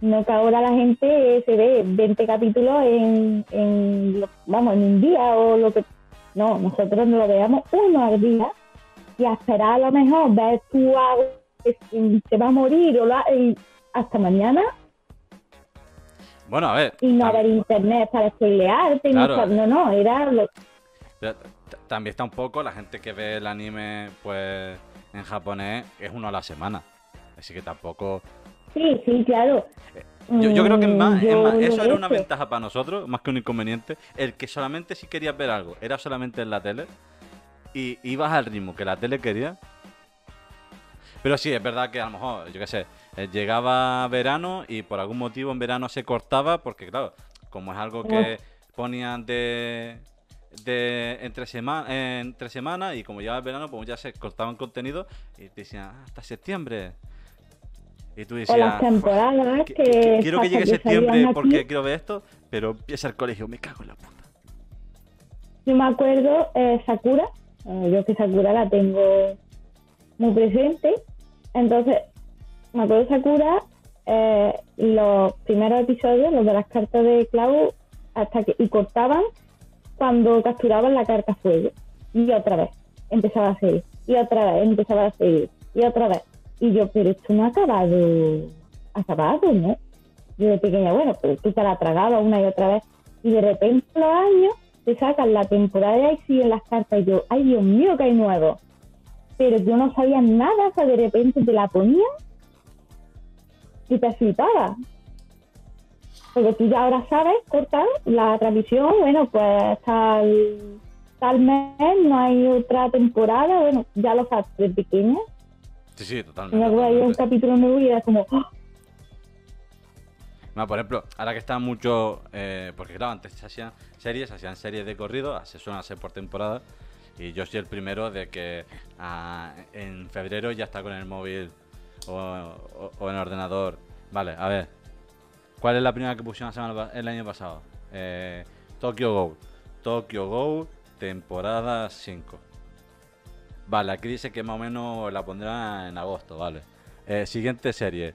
No que ahora la gente se ve 20 capítulos en, en vamos, en un día o lo que... No, nosotros lo veamos uno al día y a esperar a lo mejor ver algo que se va a morir o la- y hasta mañana Bueno, a ver. y no haber internet para spoilearte. Claro. No, no, era lo, También está un poco la gente que ve el anime, pues, en japonés, es uno a la semana. Así que tampoco... Sí, sí, claro. Yo, yo creo que Mm, más, es yo más, lo eso era una ventaja para nosotros, más que un inconveniente. El que solamente si querías ver algo, era solamente en la tele. Y ibas al ritmo que la tele quería. Pero sí, es verdad que a lo mejor, yo qué sé, eh, llegaba verano y por algún motivo en verano se cortaba, porque claro, como es algo que ponían de, de entre semana entre semana y como llegaba el verano, pues ya se cortaban contenido y te decían "Ah, hasta septiembre. Y tú decías, las temporadas que- quiero que llegue septiembre aquí. porque quiero ver esto, pero empieza el colegio, me cago en la puta. Yo me acuerdo, eh, Sakura, eh, yo que Sakura la tengo muy presente, entonces me acuerdo Sakura, eh, los primeros episodios, los de las cartas de Clau, hasta que y cortaban cuando capturaban la carta fuego. Y otra vez empezaba a seguir, y otra vez empezaba a seguir, y otra vez. Y yo, pero esto no ha acabado, acabado, ¿no? Yo de pequeña, bueno, pues tú te la tragabas una y otra vez. Y de repente los años te sacan la temporada y siguen las cartas. Y yo, ay Dios mío, que hay nuevo. Pero yo no sabía nada, o sea, de repente te la ponían y te flipaba. Porque tú ya ahora sabes cortar la transmisión, bueno, pues tal, tal mes no hay otra temporada, bueno, ya lo sabes de pequeña. Sí, sí, totalmente. me acuerdo un capítulo nuevo y era como, ¡ah! No, por ejemplo, ahora que está mucho. eh, porque claro, antes se hacían series, se hacían series de corrido, se suelen hacer por temporada. Y yo soy el primero de que ah, en febrero ya está con el móvil o, o- o en el ordenador. Vale, a ver. ¿Cuál es la primera que pusieron semana el año pasado? Eh, Tokyo Go. Tokyo Go, temporada 5. Vale, aquí dice que más o menos la pondrá en agosto, vale. Eh, siguiente serie.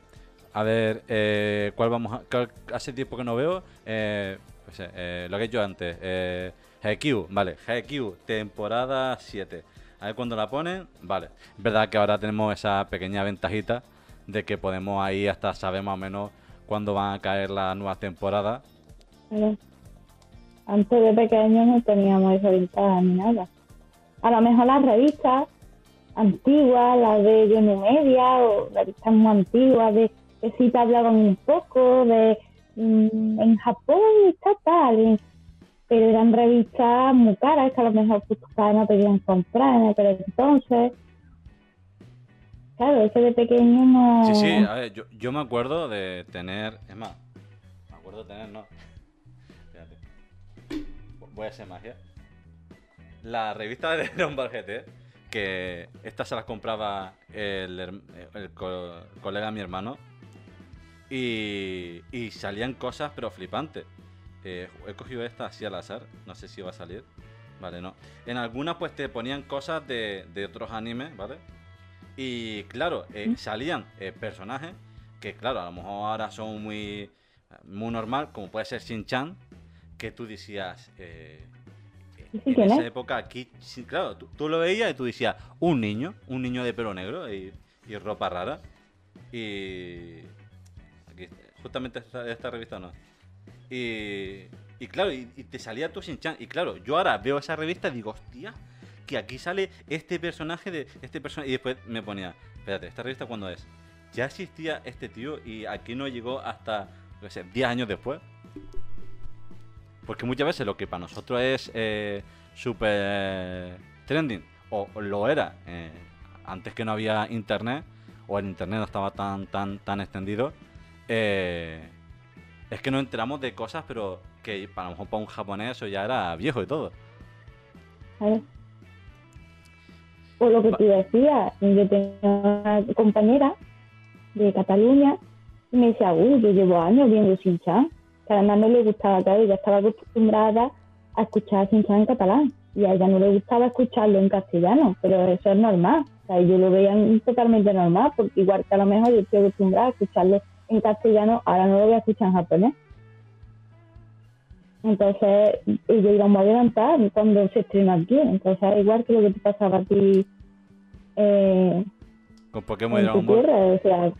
A ver, eh, ¿cuál vamos a...? cuál- hace tiempo que no veo. Pues, lo que he hecho antes. Haikyuu, vale. Haikyuu, temporada 7. A ver cuándo la ponen. Vale. Es verdad que ahora tenemos esa pequeña ventajita de que podemos ahí hasta saber más o menos cuándo van a caer las nuevas temporadas. Antes de pequeños no teníamos esa ventaja ni nada. A lo mejor las revistas antiguas, las de Yono Media o revistas muy antiguas, de que sí te hablaban un poco de mm, en Japón está tal, pero eran revistas muy caras que a lo mejor padres no podían comprar en aquel entonces. Claro, ese de pequeño no. Sí, sí, a ver, yo, yo me acuerdo de tener. Es más, me acuerdo de tener, no. Espérate. Voy a hacer magia. La revista de Ball GT, que estas se las compraba el, el co- colega de mi hermano. Y, y salían cosas, pero flipantes. Eh, he cogido esta así al azar, no sé si va a salir. Vale, no. En algunas, pues te ponían cosas de, de otros animes, ¿vale? Y claro, eh, ¿Mm? salían eh, personajes que, claro, a lo mejor ahora son muy, muy normal, como puede ser Shin-Chan, que tú decías. Eh, en ¿quién esa es? época aquí, claro, tú, tú lo veías y tú decías, un niño, un niño de pelo negro y, y ropa rara. Y. Aquí, justamente esta, esta revista no. Y, y claro, y, y te salía tu Shin-Chan. Y claro, yo ahora veo esa revista y digo, hostia, que aquí sale este personaje de este personaje. Y después me ponía, espérate, ¿esta revista cuándo es? Ya existía este tío y aquí no llegó hasta, qué sé, 10 años después. Porque muchas veces lo que para nosotros es eh, super trending, o lo era eh, antes que no había internet, o el internet no estaba tan, tan, tan extendido, eh, es que nos enteramos de cosas, pero que para, lo mejor para un japonés eso ya era viejo y todo. Por lo que tú decías, yo tenía una compañera de Cataluña y me decía, uy, yo llevo años viendo Sinchan, que además no le gustaba, claro, ella estaba acostumbrada a escuchar Sinchan en catalán y a ella no le gustaba escucharlo en castellano, pero eso es normal, o sea, yo lo veía totalmente normal, porque igual que a lo mejor yo estoy acostumbrada a escucharlo en castellano, ahora no lo voy a escuchar en japonés. Entonces, y yo íbamos a adelantar cuando se estrenó aquí. Entonces, igual que lo que te pasaba a ti eh, Con Pokémon en Dragon Ball. O sea,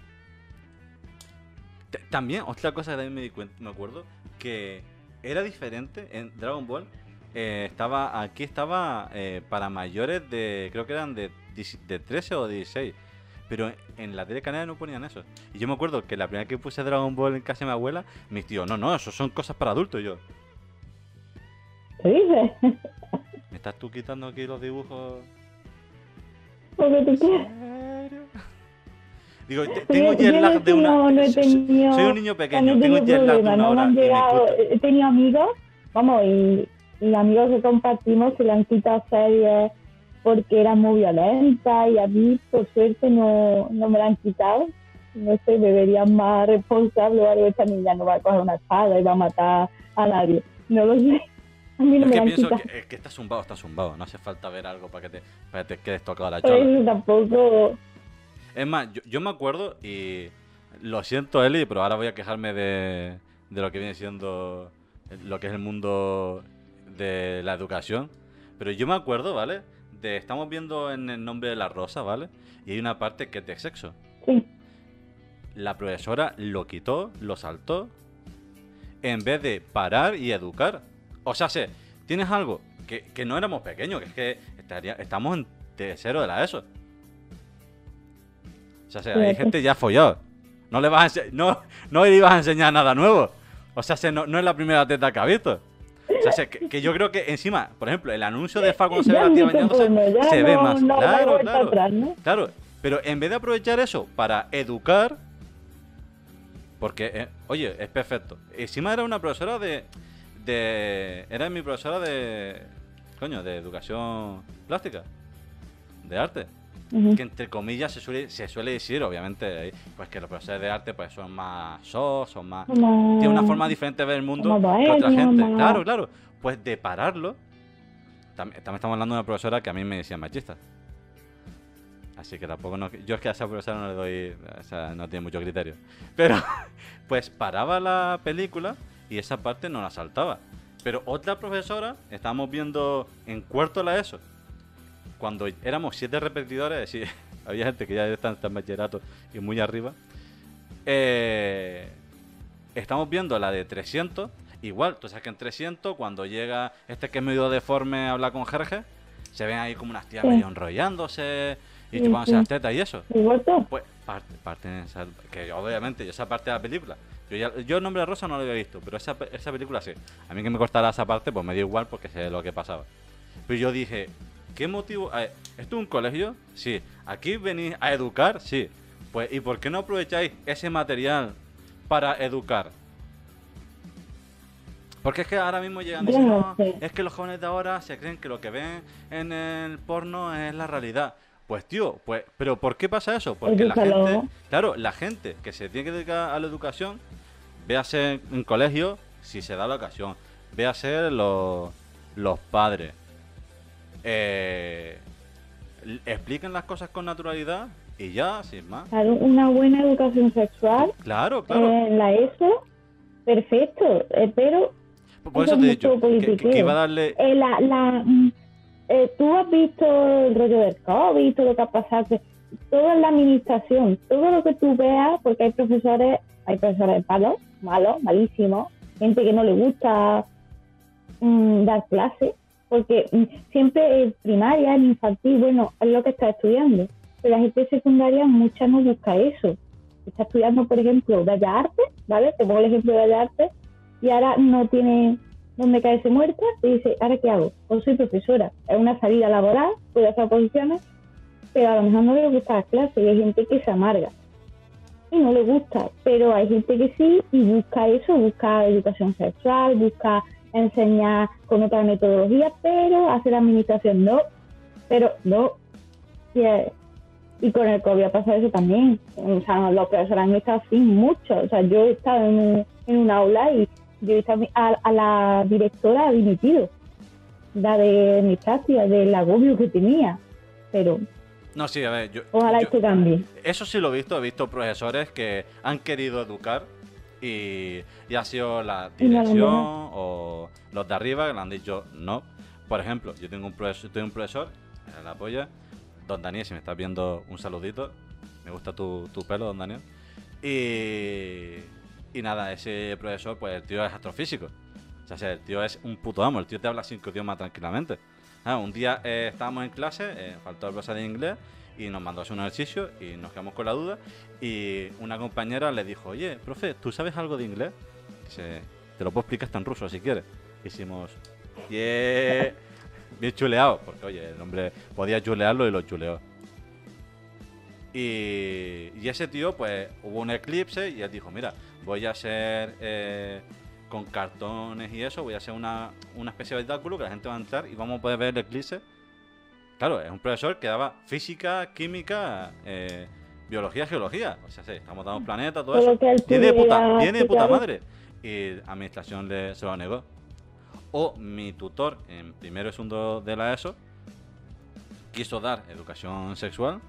También, otra cosa que también me di cuenta, me acuerdo, que era diferente en Dragon Ball. eh, estaba, aquí estaba eh, para mayores de, creo que eran de, 10 de 13 o 16. Pero en la tele canaria no ponían eso. Y yo me acuerdo que la primera vez que puse Dragon Ball en casa de mi abuela, mis tíos, no, no, eso son cosas para adultos. Y yo, ¿qué dices? ¿me estás tú quitando aquí los dibujos? Porque tú quieres. Digo, tengo yo jet no lag de una. tenido- no he tenido- soy un niño no pequeño, he tengo jet lag de una no hora. llegado, cuesta. he tenido amigos, vamos, y, y amigos que compartimos que le han quitado series porque eran muy violentas y a mí, por suerte, no, no me la han quitado. No sé, me verían más responsable o algo. Esta niña no va a coger una espada y va a matar a nadie. No lo sé. A mí no Es me que pienso que, es que está zumbado, está zumbado. No hace falta ver algo para que te, para que te quedes tocado la chola. tampoco. Es más, yo, yo me acuerdo y lo siento, Eli, pero ahora voy a quejarme de, de lo que viene siendo lo que es el mundo de la educación. Pero yo me acuerdo, ¿vale? De, estamos viendo en el nombre de la rosa, ¿vale? Y hay una parte que es de sexo. Sí, La profesora lo quitó, lo saltó, en vez de parar y educar. O sea, sé, tienes algo que, que no éramos pequeños, que es que estaría, estamos en tercero de la ESO. O sea, sé, hay gente ya follado. No le vas a no, no le ibas a enseñar nada nuevo. O sea, sé, no, no es la primera teta que ha visto. O sea, sé, que, que yo creo que encima, por ejemplo, el anuncio de Fa cuando se ve la tía bañándose, se ve más. claro. Claro, pero en vez de aprovechar eso para educar, porque, eh, oye, es perfecto. Encima era una profesora de, de era mi profesora de, coño, de educación plástica, de arte. Que entre comillas se suele, se suele decir, obviamente, pues que los profesores de arte pues son más sos, son más... Como- Tienen una forma diferente de ver el mundo que otra gente. Claro, claro. Pues de pararlo. También, también estamos hablando de una profesora que a mí me decía machista. Así que tampoco no, yo es que a esa profesora no le doy, o sea, no tiene mucho criterio. Pero pues paraba la película y esa parte no la saltaba. Pero otra profesora, estábamos viendo en cuarto la ESO, cuando éramos siete repetidores, había gente que ya está en bachillerato y muy arriba. Eh, estamos viendo la de 300. Igual, tú sabes que en 300, cuando llega este que es medio deforme a hablar con Jerge, se ven ahí como unas tías Sí. medio enrollándose y chupándose sí. las tetas y eso. ¿Igual tú? Pues parte, parte esa- que obviamente yo esa parte de la película, yo ya, yo el nombre de Rosa no lo había visto, pero esa, esa película sí. A mí que me cortara esa parte, pues me dio igual porque sé lo que pasaba. Pero yo dije, ¿qué motivo? Ver, ¿Esto es un colegio? Sí. ¿Aquí venís a educar? Sí. Pues, ¿y por qué no aprovecháis ese material para educar? Porque es que ahora mismo llegan no sé. es que los jóvenes de ahora se creen que lo que ven en el porno es la realidad. Pues tío, pues, pero ¿por qué pasa eso? Porque la gente, claro, la gente que se tiene que dedicar a la educación, véase en colegio, si se da la ocasión, véase los, los padres, eh, expliquen las cosas con naturalidad y ya, sin más. Claro, una buena educación sexual Claro, claro. en la ESO, perfecto, eh, pero Por eso eso te he dicho que, iba a darle... eh, la, la, eh, tú has visto el rollo del COVID, todo lo que ha pasado, en la administración, todo lo que tú veas, porque hay profesores, hay profesores malos, malos, malísimos, gente que no le gusta mm, dar clases, porque mm, siempre en primaria, en infantil, bueno, es lo que está estudiando, pero la gente de secundaria mucha no busca eso. Está estudiando, por ejemplo, Bellas Artes, ¿vale? Te pongo el ejemplo de Bellas Artes, y ahora no tiene donde caerse muerta, y dice, ¿ahora qué hago? Pues soy profesora, es una salida laboral, puedo hacer posiciones, pero a lo mejor no le gusta las clases, y hay gente que se amarga y no le gusta, pero hay gente que sí y busca eso, busca educación sexual, busca enseñar con otra metodología, pero hacer administración no, pero no. Y, y con el COVID ha pasado eso también. O sea, los profesores han estado sin mucho. O sea, yo he estado en un, en un aula y yo he visto a, mi- a- a la directora ha dimitido. La de mi práctica, del agobio que tenía. Pero No, sí, a ver, yo... ojalá yo- esto cambie. Eso sí lo he visto, he visto profesores que han querido educar y, y ha sido la no dirección o los de arriba que le han dicho no. Por ejemplo, yo tengo un profesor, tengo un profesor en la polla, don Daniel, si me estás viendo un saludito, me gusta tu, tu pelo, don Daniel. Y, y nada, ese profesor, pues el tío es astrofísico. O sea, el tío es un puto amo, el tío te habla cinco idiomas tranquilamente. Ah, un día eh, estábamos en clase, faltó el profesor de inglés y nos mandó a hacer un ejercicio y nos quedamos con la duda y una compañera le dijo, oye, profe, ¿tú sabes algo de inglés? Dice, te lo puedo explicar hasta en ruso si quieres. Hicimos, yeah, bien chuleado, porque oye, el hombre podía chulearlo y lo chuleó. Y, y ese tío, pues, hubo un eclipse y él dijo, mira, voy a hacer eh, con cartones y eso, voy a hacer una, una especie de espectáculo que la gente va a entrar y vamos a poder ver el eclipse. Claro, es un profesor que daba física, química, eh, biología, geología. O sea, sí, estamos dando planetas, todo eso. él Tiene puta, madre. Y administración le, se lo negó. O mi tutor en primero y segundo de la ESO quiso dar educación sexual.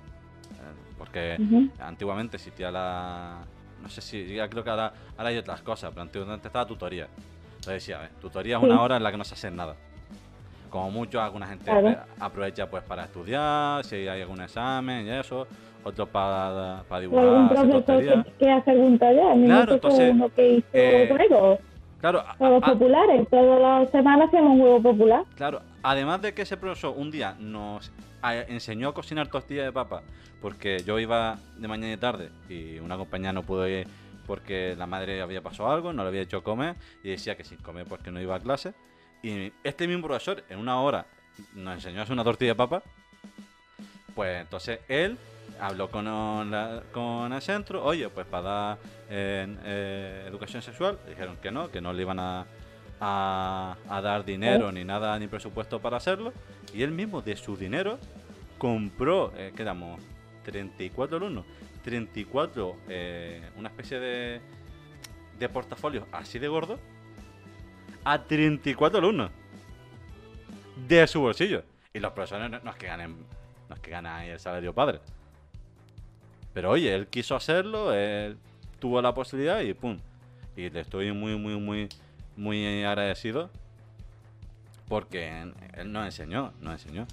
Eh, Porque Ujú. antiguamente existía la. No sé si. Ya creo que ahora, ahora hay otras cosas, pero antiguamente estaba tutoría. Entonces decía, ver, tutoría es Sí. una hora en la que no se hace nada. Como mucho, alguna gente Claro. eh, aprovecha pues para estudiar, si hay algún examen y eso. Otros para, para dibujar, algún profesor que, que hace algún taller, Claro, entonces, uno que hizo eh, Claro, juegos a- populares, todas las semanas hacemos un juego popular. Claro, además de que ese profesor un día nos enseñó a cocinar tortillas de papa, porque yo iba de mañana y tarde y una compañera no pudo ir porque la madre había pasado algo, no le había hecho comer y decía que sin comer porque no iba a clase. Y este mismo profesor en una hora nos enseñó a hacer una tortilla de papa. Pues entonces él habló con, la- con el centro, oye, pues para dar eh, eh, educación sexual, dijeron que no, que no le iban a, a, a dar dinero ni nada, ni presupuesto para hacerlo. Y él mismo, de su dinero, compró, eh, ¿qué damos? 34 alumnos. 34, eh, una especie de, de portafolio así de gordo. A 34 alumnos. De su bolsillo. Y los profesores no, no es que ganen, no es que ganen ahí el salario padre. Pero oye, él quiso hacerlo, él tuvo la posibilidad y pum. Y le estoy muy, muy, muy, muy agradecido porque él nos enseñó, nos enseñó.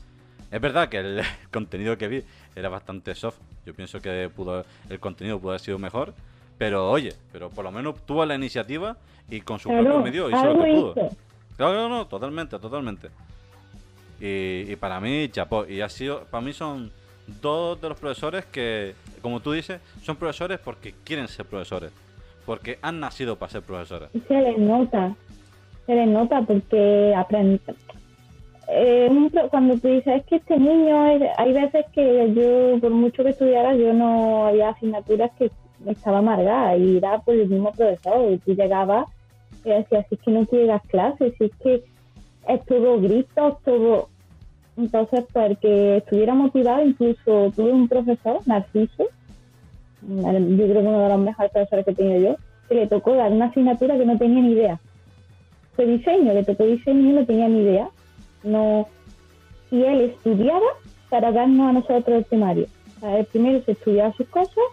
Es verdad que el contenido que vi era bastante soft. Yo pienso que pudo, el contenido pudo haber sido mejor. Pero oye, pero por lo menos tuvo la iniciativa y con su Claro, propio medio hizo lo que pudo. hizo. Claro, no, no, totalmente, totalmente. Y, y para mí, chapó. Y ha sido, para mí son dos de los profesores que, como tú dices, son profesores porque quieren ser profesores. Porque han nacido para ser profesores. Se les nota, se les nota porque aprende. Eh, cuando tú dices es que este niño, hay veces que yo, por mucho que estudiara, yo no había asignaturas que estaba amargada y era por el mismo profesor. Y tú llegabas y decías, si es que no quiere las clases, si es que es todo gritos, todo. Entonces, para que estuviera motivado, incluso tuve un profesor, Narciso, yo creo que uno de los mejores profesores que he tenido yo, que le tocó dar una asignatura que no tenía ni idea. Fue diseño, le tocó diseño y no tenía ni idea. No, y él estudiaba para darnos a nosotros el temario. O él primero se estudiaba sus cosas,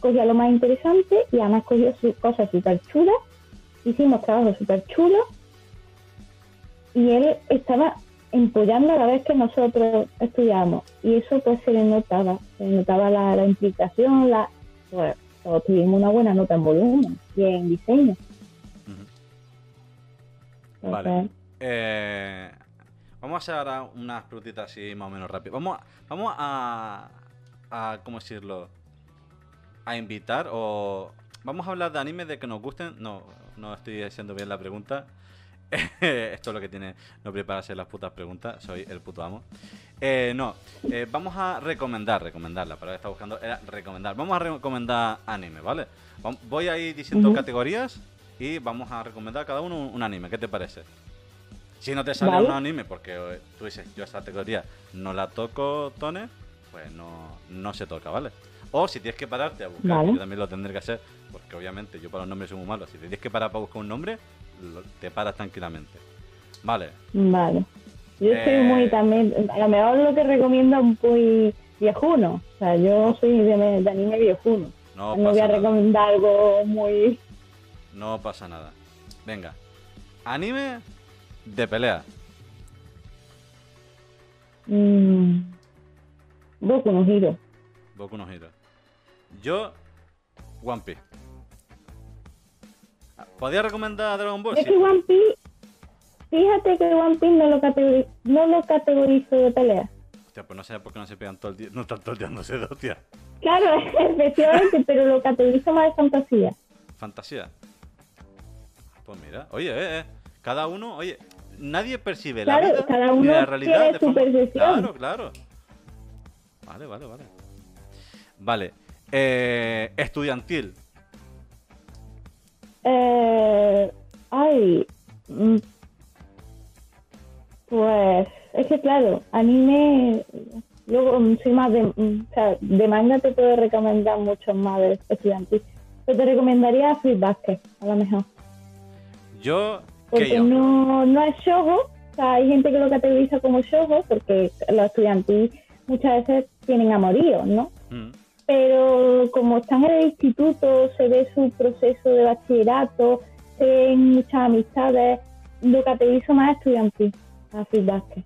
cogía lo más interesante y además cogía sus cosas súper chulas. Hicimos trabajos súper chulos y él estaba empollando a la vez que nosotros estudiábamos. Y eso pues se le notaba, se le notaba la, la implicación, la, pues, todos tuvimos una buena nota en volumen y en diseño. Vale. Entonces, Eh, vamos a hacer ahora unas preguntitas así más o menos rápido. Vamos a, vamos a, a, ¿cómo decirlo? A invitar o... Vamos a hablar de animes de que nos gusten. No, no estoy haciendo bien la pregunta. Esto es lo que tiene no prepararse las putas preguntas. Soy el puto amo. Eh, no, eh, vamos a recomendar, recomendar. La palabra que estaba buscando era recomendar. Vamos a recomendar anime, ¿vale? Voy a ir diciendo Ujú. categorías y vamos a recomendar cada uno un, anime. ¿Qué te parece? Si no te sale Vale. un anime, porque eh, tú dices, yo esta categoría no la toco, Tone, pues no, no se toca, ¿vale? O si tienes que pararte a buscar, Vale. yo también lo tendré que hacer, porque obviamente yo para los nombres soy muy malo. Si te tienes que parar para buscar un nombre, te paras tranquilamente. Vale, Vale. Yo Eh, soy muy también, a lo mejor lo que recomiendo es muy viejuno. O sea, yo soy de, de anime viejuno. no, No, voy a nada. recomendar algo muy... No pasa nada. Venga, anime de pelea. Mmm, Boku no Hero. Boku no Hero. Yo, One Piece. ¿Podría recomendar Dragon Ball? Es Sí. que One Piece, fíjate que One Piece no lo, categori- no lo categorizo de pelea. Hostia, pues no sé por qué no se pegan todo el día. No están todo el día dándose de hostia. Claro, efectivamente, pero lo categorizo más de fantasía. Fantasía. Pues mira, oye, eh, eh, cada uno, oye, nadie percibe la Claro, vida cada ni uno la realidad tiene de su forma... percepción. Claro, claro. Vale, vale, vale. Vale. Eh, estudiantil. Eh, ay, mm, pues es que claro, anime, luego mm, soy más de, mm, o sea, de manga te puedo recomendar mucho más de estudiantil. Pero te recomendaría Free Basket, a lo mejor. Yo, Porque no, no es shogo, o sea, hay gente que lo categoriza como shogo, porque los estudiantiles muchas veces tienen amoríos, ¿no? Mm, pero como están en el instituto, se ve su proceso de bachillerato, se ven muchas amistades, lo categorizo más estudiantil, a Free Basket.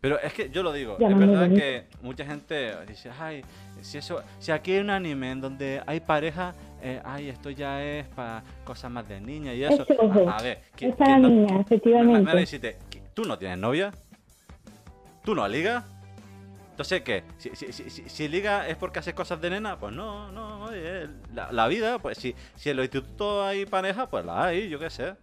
Pero es que yo lo digo, Ya, es verdad bonito. que mucha gente dice, ay, si eso, si aquí hay un anime en donde hay pareja, eh, ay, esto ya es para cosas más de niña y eso. Es ojo, a, a ver, ¿qui- Es para quién no- niñas, Me- me- efectivamente. me decirte, ¿qui- ¿tú no tienes novia? ¿Tú no ligas? Entonces, ¿qué? Si, si, si, si- liga es porque hace cosas de nena, pues no, no, oye, la, la vida, pues si, si en los institutos hay pareja, pues la hay, yo qué sé.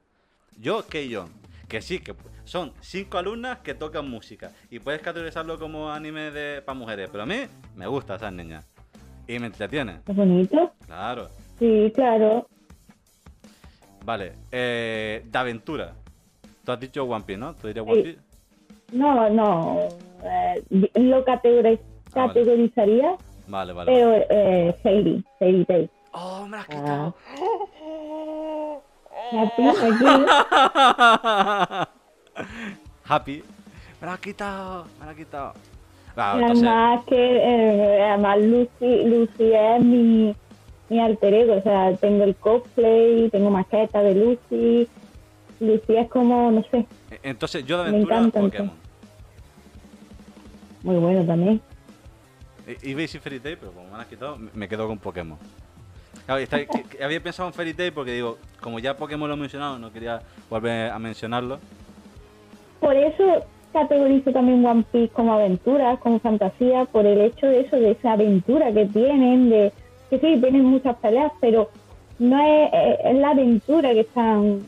Yo, Keion, que sí, que son cinco alumnas que tocan música y puedes categorizarlo como anime de para mujeres, pero a mí me gusta esas niñas y me entretiene, Es bonito. claro. Sí, claro. Vale, eh, de aventura. Tú has dicho One Piece, ¿no? ¿Tú dirías One Sí. No, no. eh, lo categori- Ah, vale. categorizaría, Vale, vale. pero eh, Fairy Tail. ¡Oh, me la has Ah. quitado! Happy, aquí. Happy. Me la has quitado, me la has quitado. Ah, Y entonces, además que eh, además Lucy, Lucy es mi, mi alter ego, o sea, tengo el cosplay, tengo maqueta de Lucy. Lucy es como, no sé, entonces yo de me aventura, encanta, Pokémon. Muy bueno también. Iba a decir Fairy Tail, pero como me has quitado, me- quedo con Pokémon. Claro, está- que- que había pensado en Fairy Tail porque digo, como ya Pokémon lo he mencionado, no quería volver a mencionarlo. Por eso categorizo también One Piece como aventura, como fantasía, por el hecho de eso, de esa aventura que tienen, de que sí, tienen muchas peleas, pero no es, la aventura que están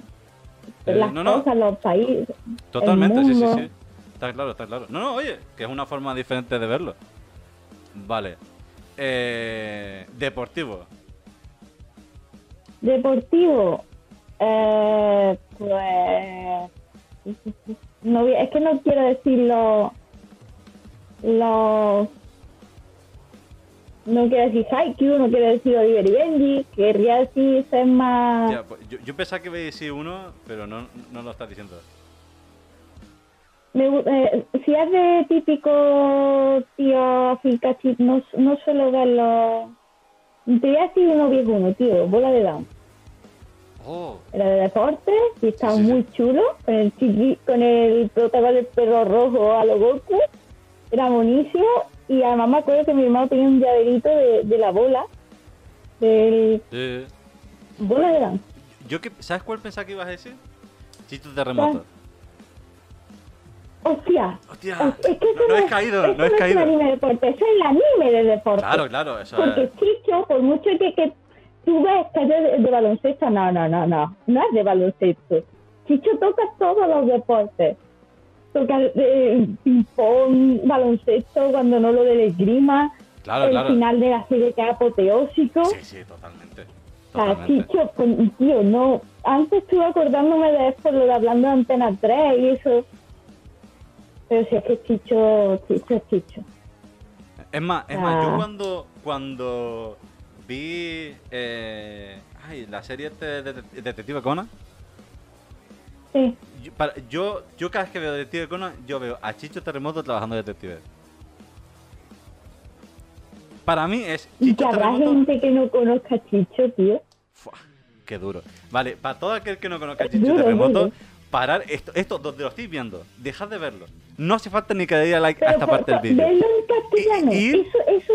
Eh, las no, no. cosas, los países. Totalmente, sí, sí, sí. Está claro, está claro. No, no, oye, que es una forma diferente de verlo. Vale. Eh, deportivo. Deportivo, eh, pues no, es que no quiero decir los los no quiero decir Haikyuu, no quiero decir Oliver y Benji, querría decir ser más Ya, pues, yo, yo pensaba que iba a decir uno, pero no, no lo estás diciendo. Me eh, si es de típico tío Filcachit, no, no suelo verlo te voy a decir uno viejo uno, tío, bola de down. Oh, Era de deporte y estaba Sí, sí, muy chulo con el chiqui, con el protagonista del perro rojo a lo Goku. Era buenísimo y además me acuerdo que mi hermano tenía un llaverito de, de la bola, del sí. bola de danza. Yo que, ¿Sabes cuál pensaba que ibas a decir? Chito Terremoto. Hostia, Hostia, es que eso no, no es- caído, eso no he es un caído. anime de deporte, eso es el anime de deporte. Claro, claro, eso Porque es. Chicho, por mucho que, que tú ves que es de, de baloncesto, no, no, no, no, no es de baloncesto. Chicho toca todos los deportes. Toca eh, ping-pong, baloncesto, cuando no lo del esgrima, Claro, el claro. final de la serie que es apoteósico. Sí, sí, totalmente. Totalmente. Chicho, tío, no. Antes estuve acordándome de esto, lo de hablando de Antena 3 y eso. Pero si es que Chicho, Chicho es Chicho. Es más, es más, yo Ah. cuando, cuando vi eh, ay, la serie este de, de- Detective Conan, Sí. yo, para- yo, yo cada vez que veo Detective Conan, yo veo a Chicho Terremoto trabajando de detective. Para mí es Y Chicho habrá Terremoto. gente que no conozca a Chicho, tío. Fua, qué duro. Vale, para todo aquel que no conozca a Chicho duro, Terremoto, duro. Parar esto, esto donde lo estáis viendo, dejad de verlo. No hace falta ni que le diga like Pero a esta por- parte del vídeo. verlo en castellano, Y- y- eso, eso,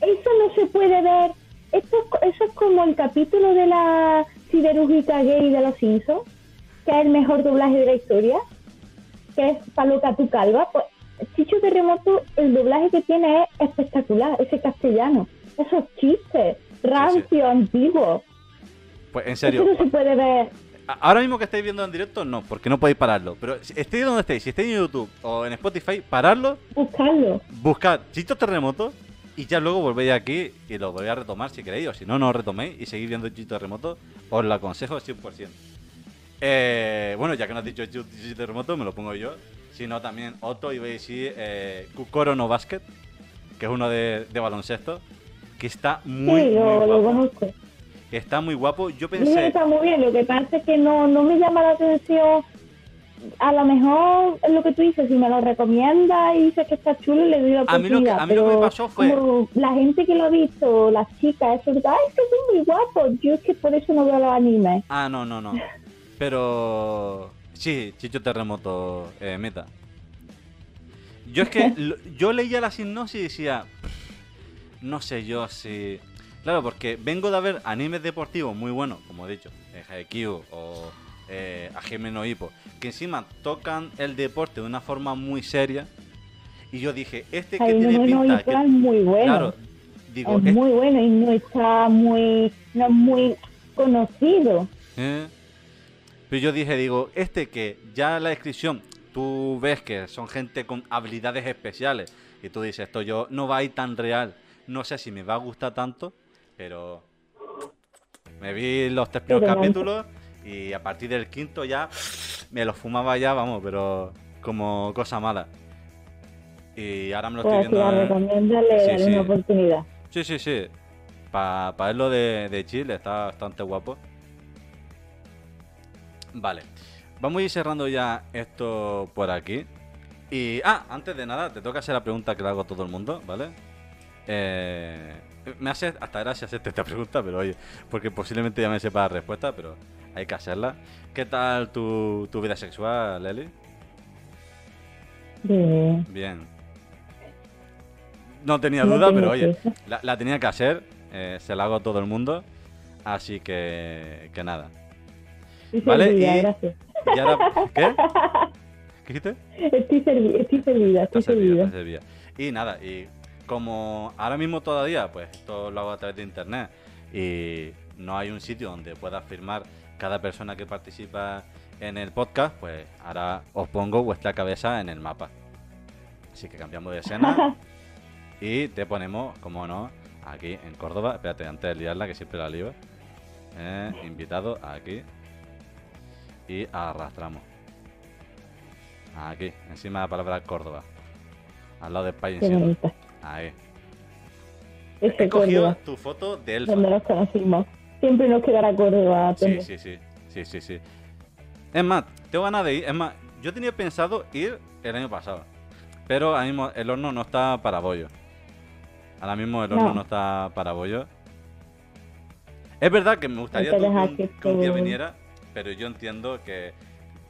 eso no se puede ver. Esto, eso es como el capítulo de la siderúrgica gay de los Simpsons, que es el mejor doblaje de la historia, que es Paloca tu calva. Pues Chicho Terremoto, el doblaje que tiene es espectacular, ese castellano. Esos chistes, rancios, antiguos. Pues en Eso serio, no se puede ver. Ahora mismo que estáis viendo en directo, no, porque no podéis pararlo. Pero estéis donde estéis, si estáis en YouTube o en Spotify, paradlo, Buscarlo. buscad Chito Terremoto y ya luego volvéis aquí y lo volvéis a retomar si queréis. O si no, no os retoméis y seguís viendo Chito Terremoto, os lo aconsejo 100%. Eh, bueno, ya que no has dicho Chito Chito Terremoto, me lo pongo yo. Si no, también Otto y veis si eh, Kukoro no Basket, que es uno de, de baloncesto, que está muy, sí, muy lo, lo guapo. Está muy guapo. Yo Sí, pensé... está muy bien, lo que pasa es que no, no me llama la atención. A lo mejor lo que tú dices, si me lo recomiendas y dices que está chulo, le doy la A mí lo que- oportunidad. a mí lo que me pasó fue- la gente que lo ha visto, las chicas, eso, ay, es que son muy guapos. Yo es que por eso no veo los animes. Ah, no, no, no. Pero. Sí, Chicho Terremoto, eh, meta. Yo es que yo leía la sinopsis y decía. "Pff, No sé yo si. Claro, porque vengo de ver animes deportivos muy buenos, como he dicho, eh, Haikyuu o eh, Hajime no Ippo, que encima tocan el deporte de una forma muy seria. Y yo dije, este que tiene no, pinta. que- es muy bueno. Claro, digo, es este- muy bueno y no está muy, no muy conocido. ¿Eh? Pero yo dije, digo, este que ya la descripción, tú ves que son gente con habilidades especiales y tú dices, esto yo no va a ir tan real, no sé si me va a gustar tanto, pero me vi los tres primeros capítulos y a partir del quinto ya me lo fumaba ya, vamos, pero como cosa mala. Y ahora me lo Pues estoy si la viendo. en- recomiendas, Sí, sí. una oportunidad. Sí, sí, sí. Para verlo de, de Chile está bastante guapo. Vale. Vamos a ir cerrando ya esto por aquí. Y. Ah, antes de nada, te toca hacer la pregunta que le hago a todo el mundo, ¿vale? Eh, me hace hasta gracia hacerte esta pregunta, pero oye, porque posiblemente ya me sepa la respuesta, pero hay que hacerla. ¿Qué tal tu, tu vida sexual, Eli? Bien. Bien. No tenía No duda, pero oye, la, la tenía que hacer. eh, se la hago a todo el mundo. Así que, que nada. Estoy Vale, servida, y- gracias. Y ahora, ¿Qué? ¿Qué dijiste? Estoy, servi- estoy servida, estoy servida. Y nada, y como ahora mismo todavía, pues esto lo hago a través de internet y no hay un sitio donde pueda firmar cada persona que participa en el podcast, pues ahora os pongo vuestra cabeza en el mapa. Así que cambiamos de escena y te ponemos, como no, aquí en Córdoba. Espérate, antes de liarla, que siempre la lío. Eh, invitado aquí. Y arrastramos. Aquí, encima de la palabra Córdoba. Al lado de bonita. Ahí. Ese He cogido Córdoba, tu foto de elfa. donde nos conocimos. Siempre nos quedará Córdoba. Sí, sí, sí. Sí, sí, sí. Es más, tengo ganas de ir. Es más, yo tenía pensado ir el año pasado. Pero ahora mismo el horno no está para bollo. Ahora mismo el horno no, No. está para bollo. Es verdad que me gustaría que tú- un- que que un día viniera, pero yo entiendo que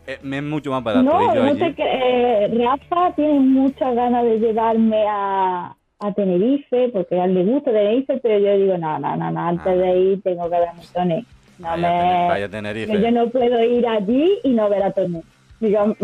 eh, me es mucho más barato No, no allí. te cre- eh, Rafa tiene muchas ganas de llevarme a, a Tenerife, porque a él le gusta Tenerife, pero yo digo, no, no, no, no antes Ah. de ir tengo que ver a Tony. No Vaya, me, vaya Tenerife. yo no puedo ir allí y no ver a Tony. Digo, mm,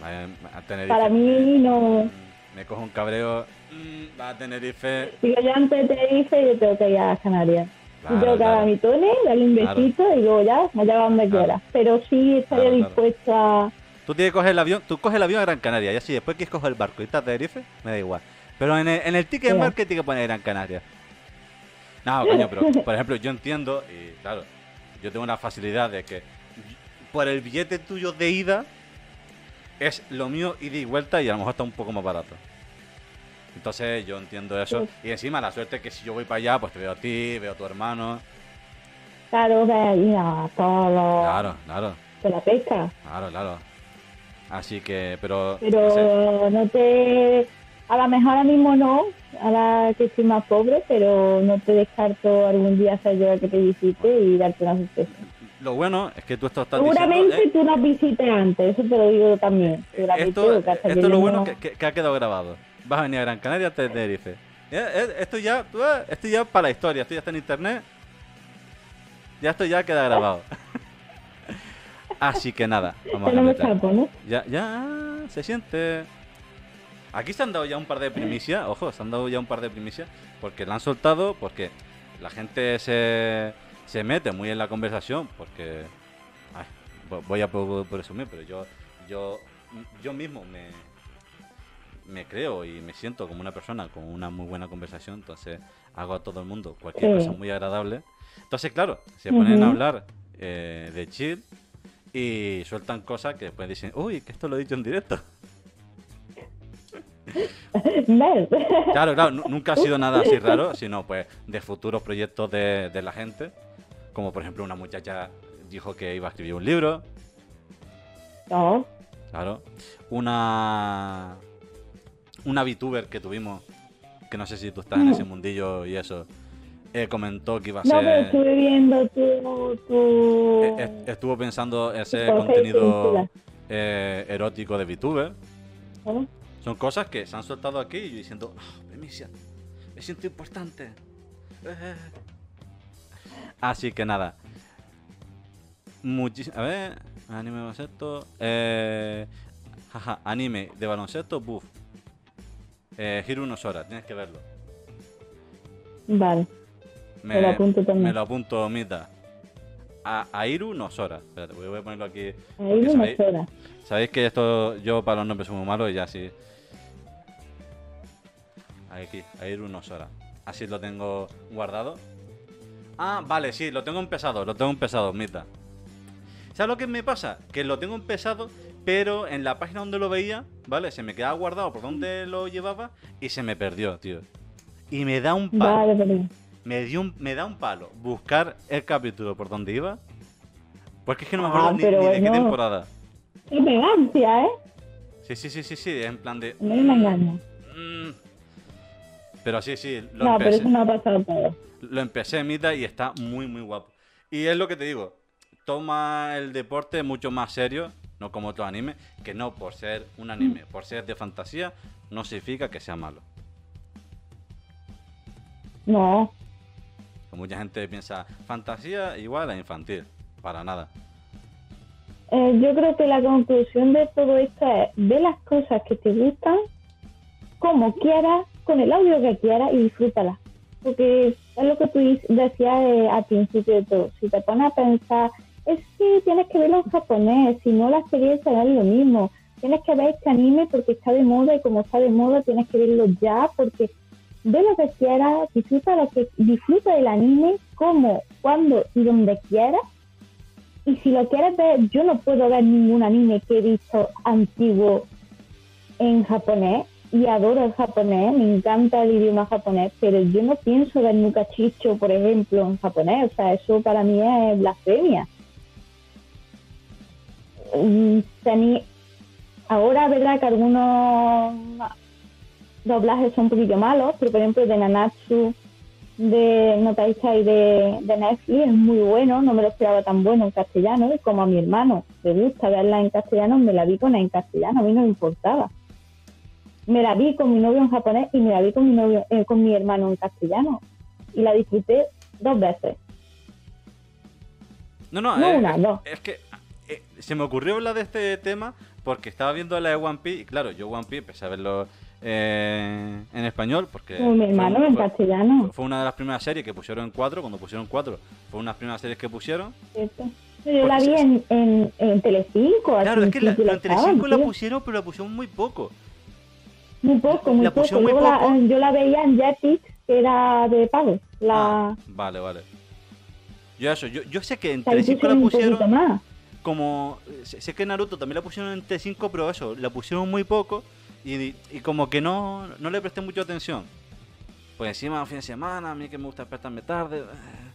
Vaya a Tenerife. para mí no... Mm, Me cojo un cabreo. mm, Va a Tenerife. Digo, yo antes de Tenerife yo tengo que ir a Canarias. Claro, y tengo que dar claro. a mi Tony, darle un Claro. besito y luego ya, lleva donde Claro. quiera. Pero sí estaría Claro, claro. dispuesta a... Tú tienes que coger el avión, tú coges el avión a Gran Canaria y así después quieres coger el barco y estás a Tenerife, me da igual. Pero en el, en el ticket de tiene que poner Gran Canaria. No, coño, pero por ejemplo, yo entiendo, y claro, yo tengo una facilidad de que por el billete tuyo de ida es lo mío ida y vuelta y a lo mejor está un poco más barato. Entonces yo entiendo eso. Y encima la suerte es que si yo voy para allá, pues te veo a ti, veo a tu hermano. Claro, ver ir a todo Claro, claro, de la pesca. claro, claro. Así que, pero... Pero no sé. no te... A lo mejor ahora mismo no, ahora que estoy más pobre, pero no te descarto algún día hacer yo que te visite y darte una sorpresa. Lo bueno es que tú estás Seguramente diciendo... tú nos visites antes, eso te lo digo también. eh, esto hasta esto es lo bueno no- que, ha quedado grabado. Vas a venir a Gran Canaria de Tenerife. Eh, eh, Esto ya, tú esto ya para la historia, esto ya está en internet. Ya esto ya queda grabado. Así que nada, vamos a escapo, ¿no? Ya, ya se siente. Aquí se han dado ya un par de primicias, ojo, se han dado ya un par de primicias, porque la han soltado, porque la gente se, se mete muy en la conversación, porque ay, vo- voy a presumir, pero yo, yo, yo mismo me, me creo y me siento como una persona con una muy buena conversación, entonces hago a todo el mundo cualquier cosa muy agradable. Entonces, claro, se ponen a Ujú. hablar eh, de chill y sueltan cosas que después dicen, uy, que esto lo he dicho en directo. Claro, claro, nu- nunca ha sido nada así raro, sino pues de futuros proyectos de, de la gente. Como por ejemplo una muchacha dijo que iba a escribir un libro, No, claro. Una una VTuber que tuvimos, que no sé si tú estás en ese mundillo y eso, eh, comentó que iba a no, pero ser... estuve viendo tu... tu... eh, est- estuvo pensando ese contenido eh, erótico de VTuber. Son cosas que se han soltado aquí y yo diciendo, "Ah, primicia, me siento importante. Eh. Así que nada. Muchísimo. A ver, anime de baloncesto. Eh, jaja, anime de baloncesto, buff. Eh, Hiro unos horas, tienes que verlo. Vale, me lo apunto también. me lo apunto, Mita. A, Airu Nosora. Espérate, voy a ponerlo aquí. Sabéis que esto, yo para los nombres soy muy malo y ya sí. Aquí, Airu Nosora. Así lo tengo guardado. Ah, vale, sí, lo tengo empezado, lo tengo empezado, Mita. ¿Sabes lo que me pasa? Que lo tengo empezado, pero en la página donde lo veía, ¿vale? Se me quedaba guardado por donde lo llevaba y se me perdió, tío. Y me da un palo. Vale, vale. Me, dio un- me da un palo buscar el capítulo por donde iba. Porque es que no me Ah, acuerdo ni, pero de qué temporada. Qué elegancia, ¿eh? Sí, sí, sí, sí, sí, es en plan de... No me engañes. mm. Pero sí, sí, lo No, pero empecé. eso no ha pasado todo. Lo empecé en mitad y está muy, muy guapo. Y es lo que te digo, toma el deporte mucho más serio, no como otros animes, que no por ser un anime, por ser de fantasía, no significa que sea malo. No, Mucha gente piensa, fantasía igual a infantil, para nada. Eh, yo creo que la conclusión de todo esto es ve las cosas que te gustan como quieras, con el audio que quieras y disfrútalas. Porque es lo que tú decías eh, al principio de todo. Si te pones a pensar, es que tienes que verlo en japonés, si no la experiencia no es lo mismo. Tienes que ver este anime porque está de moda y como está de moda tienes que verlo ya porque ve lo que quieras, disfruta lo que disfruta del anime, como, cuando y donde quieras y si lo quieres ver, yo no puedo ver ningún anime que he visto antiguo en japonés. Y adoro el japonés, me encanta el idioma japonés, pero yo no pienso ver nunca chicho, por ejemplo, en japonés, o sea, eso para mí es blasfemia. Ahora verdad que algunos doblajes son un poquillo malos, pero por ejemplo de Nanatsu, de Notaisa y de, de Netflix es muy bueno, no me lo esperaba tan bueno en castellano y como a mi hermano le gusta verla en castellano, me la vi con en castellano, a mí no me importaba. Me la vi con mi novio en japonés y me la vi con mi novio, eh, con mi hermano en castellano y la disfruté dos veces. No, no, No eh, una, es, dos. es que eh, se me ocurrió hablar de este tema porque estaba viendo la de One Piece y claro, yo One Piece empecé a verlo eh, en español porque mi fue- hermano en fue- castellano. Fue una de las primeras series que pusieron en cuatro, cuando pusieron cuatro, fue una de las primeras series que pusieron. ¿cierto? Yo la vi en, en, en Telecinco, Claro, es que la, echaban, Telecinco la pusieron, pero la pusieron muy poco. Muy poco, muy la poco. la- yo la veía en Jetix, que era de pago. La, Ah, vale, vale. Yo eso, yo, yo sé que en Telecinco la pusieron más. como... Sé, sé que Naruto también la pusieron en T5, pero eso, la pusieron muy poco y, y como que no, no le presté mucha atención. Pues encima fin de semana, a mí que me gusta despertarme tarde. eh.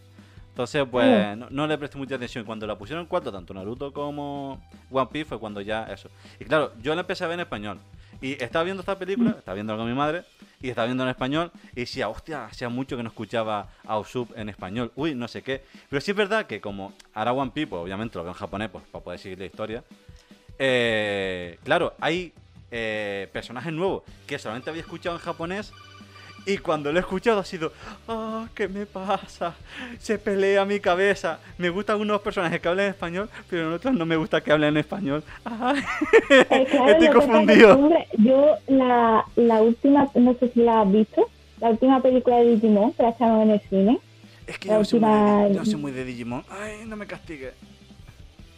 Entonces, pues no, no le presté mucha atención. Cuando la pusieron en cuatro, tanto Naruto como One Piece, fue cuando ya eso. Y claro, yo la empecé a ver en español. Y estaba viendo esta película, estaba viendo con mi madre, y estaba viendo en español, y decía, hostia, hacía mucho que no escuchaba a en español, uy, no sé qué. Pero sí es verdad que como ahora One Piece, pues, obviamente lo veo en japonés, pues para poder seguir la historia, eh, claro, hay eh, personajes nuevos que solamente había escuchado en japonés, y cuando lo he escuchado ha sido, ah, ¿qué me pasa? Se pelea mi cabeza. Me gustan algunos personajes que hablan español, pero en otros no me gusta que hablen en español. Ay, claro, Estoy confundido. yo la, la última, no sé si la has visto, la última película de Digimon que la echaron en el cine. Es que yo no, soy muy de, última- yo soy muy de Digimon. Ay, no me castigue.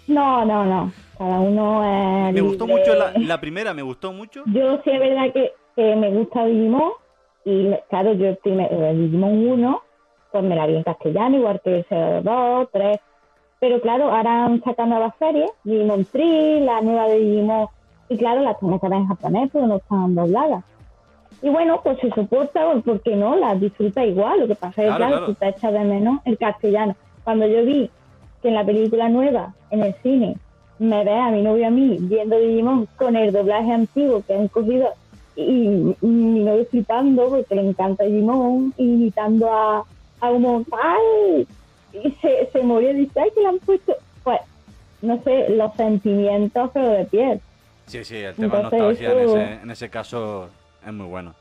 No, no, no. Cada uno es Me gustó libre. mucho la, la primera, me gustó mucho. Yo sí es verdad que, que me gusta Digimon y claro, yo el, primer, el Digimon 1 pues me la vi en castellano, igual que el 2, 3. Pero claro, ahora han sacado nuevas series, Digimon Tree, la nueva de Digimon, y claro, las tengo que ver en japonés porque no están dobladas. Y bueno, pues se soporta, pues, ¿por qué no? Las disfruta igual, lo que pasa es que Claro, claro, claro. te echas de menos el castellano. Cuando yo vi que en la película nueva, en el cine, me ve a mi novio a mí viendo Digimon con el doblaje antiguo que han cogido y, y mi novio flipando porque le encanta Digimon imitando a, a un tal y se, se moría y dice ay que le han puesto pues no sé los sentimientos pero de piel Sí, sí, el tema Entonces, nostalgia en, eso- ese, en ese caso es muy bueno.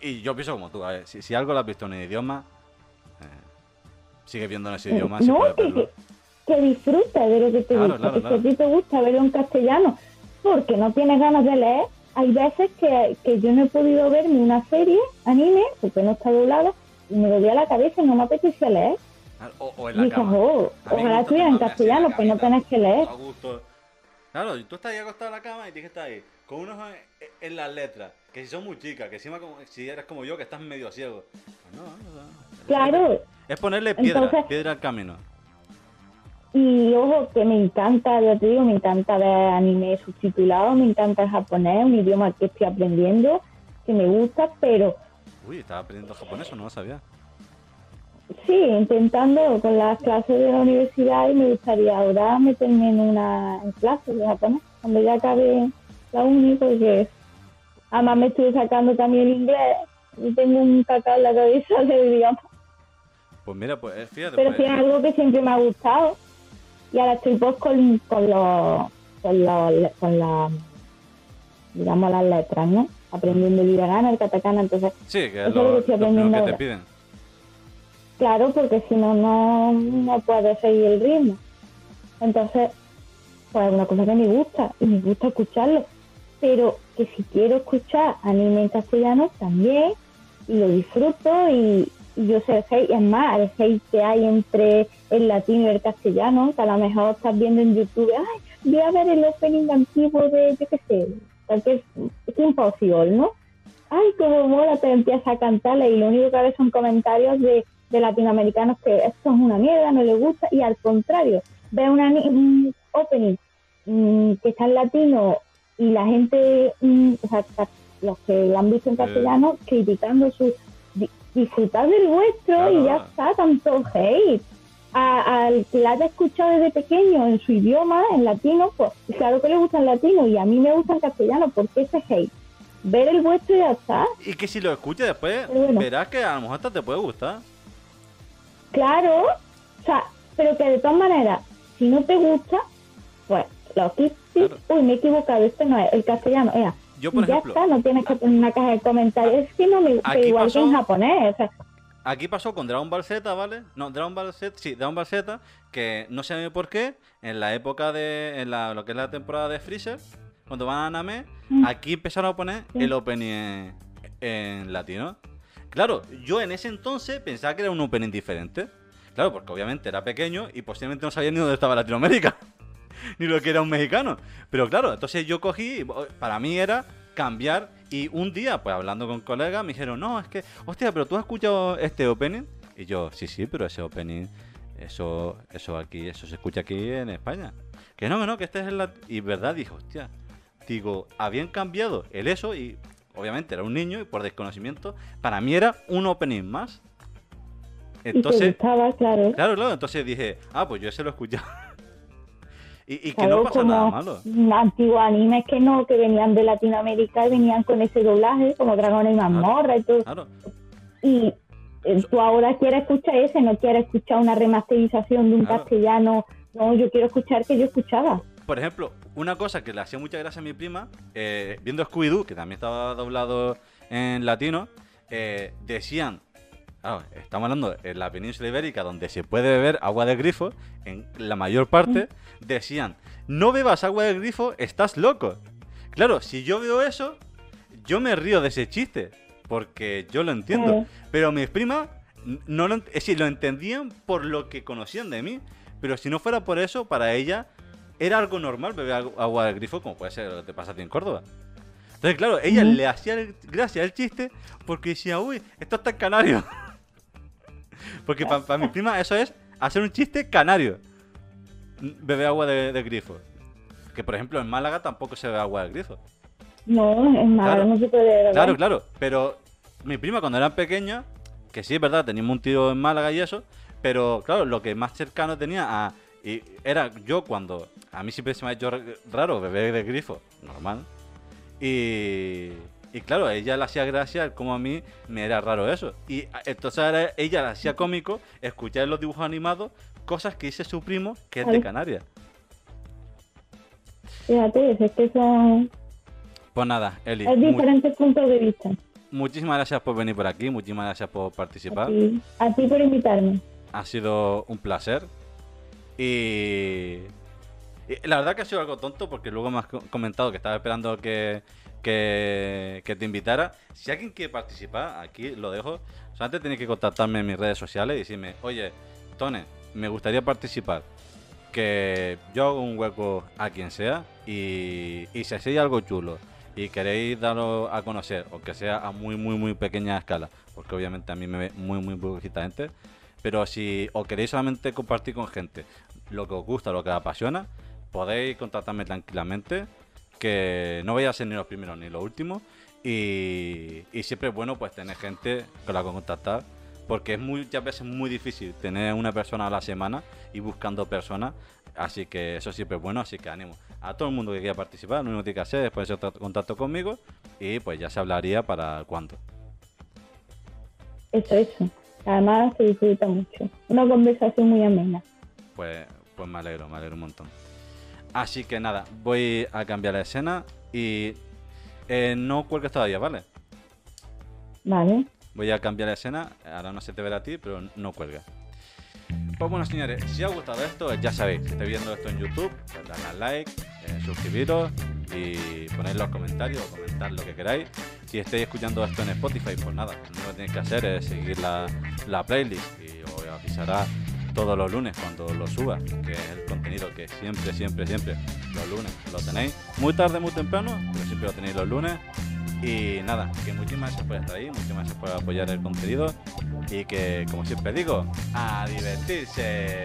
Y yo pienso como tú, a ver, si, si algo lo has visto en el idioma, eh, sigue viendo en ese idioma, si no que, verlo. Que, disfrutes de lo que te Claro, gusta claro, si a ti te gusta verlo en castellano porque no tienes ganas de leer hay veces que, que yo no he podido verme una serie anime porque no está doblada y me dolía la cabeza y no me apetecía leer O, o en Y dices, oh, ojalá estuviera en castellano la pues no tenés que leer A gusto. Claro, tú estás ahí acostado en la cama y tienes que estar ahí, con unos en, en las letras, que si son muy chicas, que encima como, si eres como yo, que estás medio ciego. Pues no, no, no. claro Es ponerle piedra, Entonces- piedra al camino. Y ojo, que me encanta, ya te digo, me encanta ver anime subtitulado, me encanta el japonés, un idioma que estoy aprendiendo, que me gusta, pero Uy, estaba aprendiendo japonés o no lo sabía. sí, intentando con las clases de la universidad y me gustaría ahora meterme en una en clase de japonés, cuando ya acabe la uni, porque además me estoy sacando también el inglés y tengo un cacao en la cabeza del idioma. Pues mira, pues eh, fíjate. Pero pues, sí es algo que siempre me ha gustado. Y ahora estoy pues con, con los, con los, con la, digamos las letras, ¿no? Aprendiendo el hiragana, el katakana, entonces, sí, que es lo, lo que lo te piden. claro, porque si no, no, no puedo seguir el ritmo. Entonces, pues es una cosa que me gusta, y me gusta escucharlo. Pero que si quiero escuchar anime en castellano, también, y lo disfruto, y yo sé el hate, es más, el hate que hay entre el latino y el castellano, que a lo mejor estás viendo en YouTube, ay, voy a ver el opening antiguo de, yo qué sé, cualquier, es imposible, ¿no? Ay, como mola, te empieza a cantarle y lo único que ves son comentarios de, de latinoamericanos que esto es una mierda, no les gusta, y al contrario, ve una, un opening mm, que está en latino y la gente, mm, o sea, los que lo han visto en castellano, criticando su... di- disfrutar del vuestro y ya está, tanto hate. Al que la haya escuchado desde pequeño en su idioma, en latino, pues claro que le gusta el latino y a mí me gusta el castellano, porque ese hate? Ver el vuestro y ya está. Y que si lo escuchas después, bueno. verás que a lo mejor hasta te puede gustar. Claro, o sea, pero que de todas maneras, si no te gusta, pues lo que sí, Claro. uy, me he equivocado, este no es el castellano, era. Yo, por ya ejemplo, está, no tienes que poner una caja de comentarios, es que igual pasó- que en japonés, o sea, Aquí pasó con Dragon Ball Z, ¿vale? No, Dragon Ball Z, sí, Dragon Ball Z, que no sé por qué, en la época de, en la, lo que es la temporada de Freezer, cuando van a Name, Mm. aquí empezaron a poner Sí. el opening en, en latino. Claro, yo en ese entonces pensaba que era un opening diferente. Claro, porque obviamente era pequeño y posiblemente no sabía ni dónde estaba Latinoamérica. ni lo que era un mexicano. Pero claro, entonces yo cogí, para mí era cambiar y un día, pues hablando con colegas, me dijeron, no, es que, hostia, pero tú has escuchado este opening. Y yo, sí, sí, pero ese opening, eso, eso aquí, eso se escucha aquí en España. Que no, que no, que este es el... lat-". Y verdad, dije, hostia, digo, habían cambiado el eso y obviamente era un niño y por desconocimiento, para mí era un opening más. y te Entonces, gustaba, claro. claro, claro, entonces dije, ah, pues yo ese lo he escuchado. Y, y que Claro, no pasa como nada malo. Antiguos animes que no, que venían de Latinoamérica y venían con ese doblaje, como Dragón y Mazmorra y todo. Claro, Y eh, tú ahora quieres escuchar ese, no quieres escuchar una remasterización de un castellano. No, yo quiero escuchar que yo escuchaba. por ejemplo, una cosa que le hacía mucha gracia a mi prima, eh, viendo Scooby-Doo, que también estaba doblado en latino, eh, decían, claro, estamos hablando en la península ibérica, donde se puede beber agua de grifo, en la mayor parte, decían, no bebas agua de grifo, estás loco. Claro, si yo veo eso, yo me río de ese chiste, porque yo lo entiendo. Pero mis primas no lo, es decir, lo entendían por lo que conocían de mí. Pero si no fuera por eso, para ella era algo normal beber agu- agua del grifo, como puede ser lo que te pasa a ti en Córdoba. Entonces, claro, ella le hacía el- gracia al chiste porque decía, uy, esto está en canario. porque para mi prima eso es hacer un chiste canario. Beber agua de, de grifo. Que por ejemplo en Málaga tampoco se bebe agua de grifo. No, malo, Claro. no se puede beber. Claro, claro. Pero mi prima cuando eran pequeña, que sí es verdad, teníamos un tío en Málaga y eso, pero claro, lo que más cercano tenía a... Y era yo cuando... A mí siempre se me ha hecho raro beber de grifo, normal. Y... Y claro, a ella le hacía gracia como a mí me era raro eso. Y a- entonces ella le hacía cómico escuchar en los dibujos animados cosas que dice su primo que es de. Canarias. Fíjate, es que son Pues nada, Eli, es mu- diferentes puntos de vista. muchísimas gracias por venir por aquí, muchísimas gracias por A participar. ti, a ti por invitarme. Ha sido un placer. Y, y la verdad que ha sido algo tonto porque luego me has co- comentado que estaba esperando que, que, te invitara. Si alguien quiere participar, aquí lo dejo. Solamente tenéis que contactarme en mis redes sociales y decirme, oye, Tone, me gustaría participar. Que yo hago un hueco a quien sea y, y si hacéis algo chulo y queréis darlo a conocer, aunque sea a muy, muy, muy pequeña escala, porque obviamente a mí me ve muy, muy poquita gente, pero si os queréis solamente compartir con gente, lo que os gusta, lo que os apasiona, podéis contactarme tranquilamente, que no voy a ser ni los primeros ni los últimos. Y, y siempre es bueno pues tener gente con la que contactar, porque es muchas veces muy difícil tener una persona a la semana y buscando personas. Así que eso siempre es bueno, así que ánimo. A todo el mundo que quiera participar, lo único que tiene que hacer es ponerse contacto conmigo y pues ya se hablaría para cuándo. Eso, eso. Además se disfruta mucho. Una conversación muy amena. Pues, pues me alegro, me alegro un montón. Así que nada, voy a cambiar la escena y eh, no cuelgues todavía, ¿vale? Vale. Voy a cambiar la escena, ahora no se te verá a ti, pero no cuelga. Pues bueno, señores, si os ha gustado esto, ya sabéis, si estáis viendo esto en YouTube, pues dadle al like, eh, suscribiros y ponéis los comentarios o comentar lo que queráis. Si estáis escuchando esto en Spotify, pues nada, lo único que tenéis que hacer es seguir la, la playlist y os avisará todos los lunes cuando lo suba, que es el contenido que siempre, siempre, siempre los lunes lo tenéis. Muy tarde, muy temprano, pero siempre lo tenéis los lunes. Y nada, que muchísimas gracias por estar ahí, muchísimas gracias por apoyar el contenido y que, como siempre digo, a divertirse.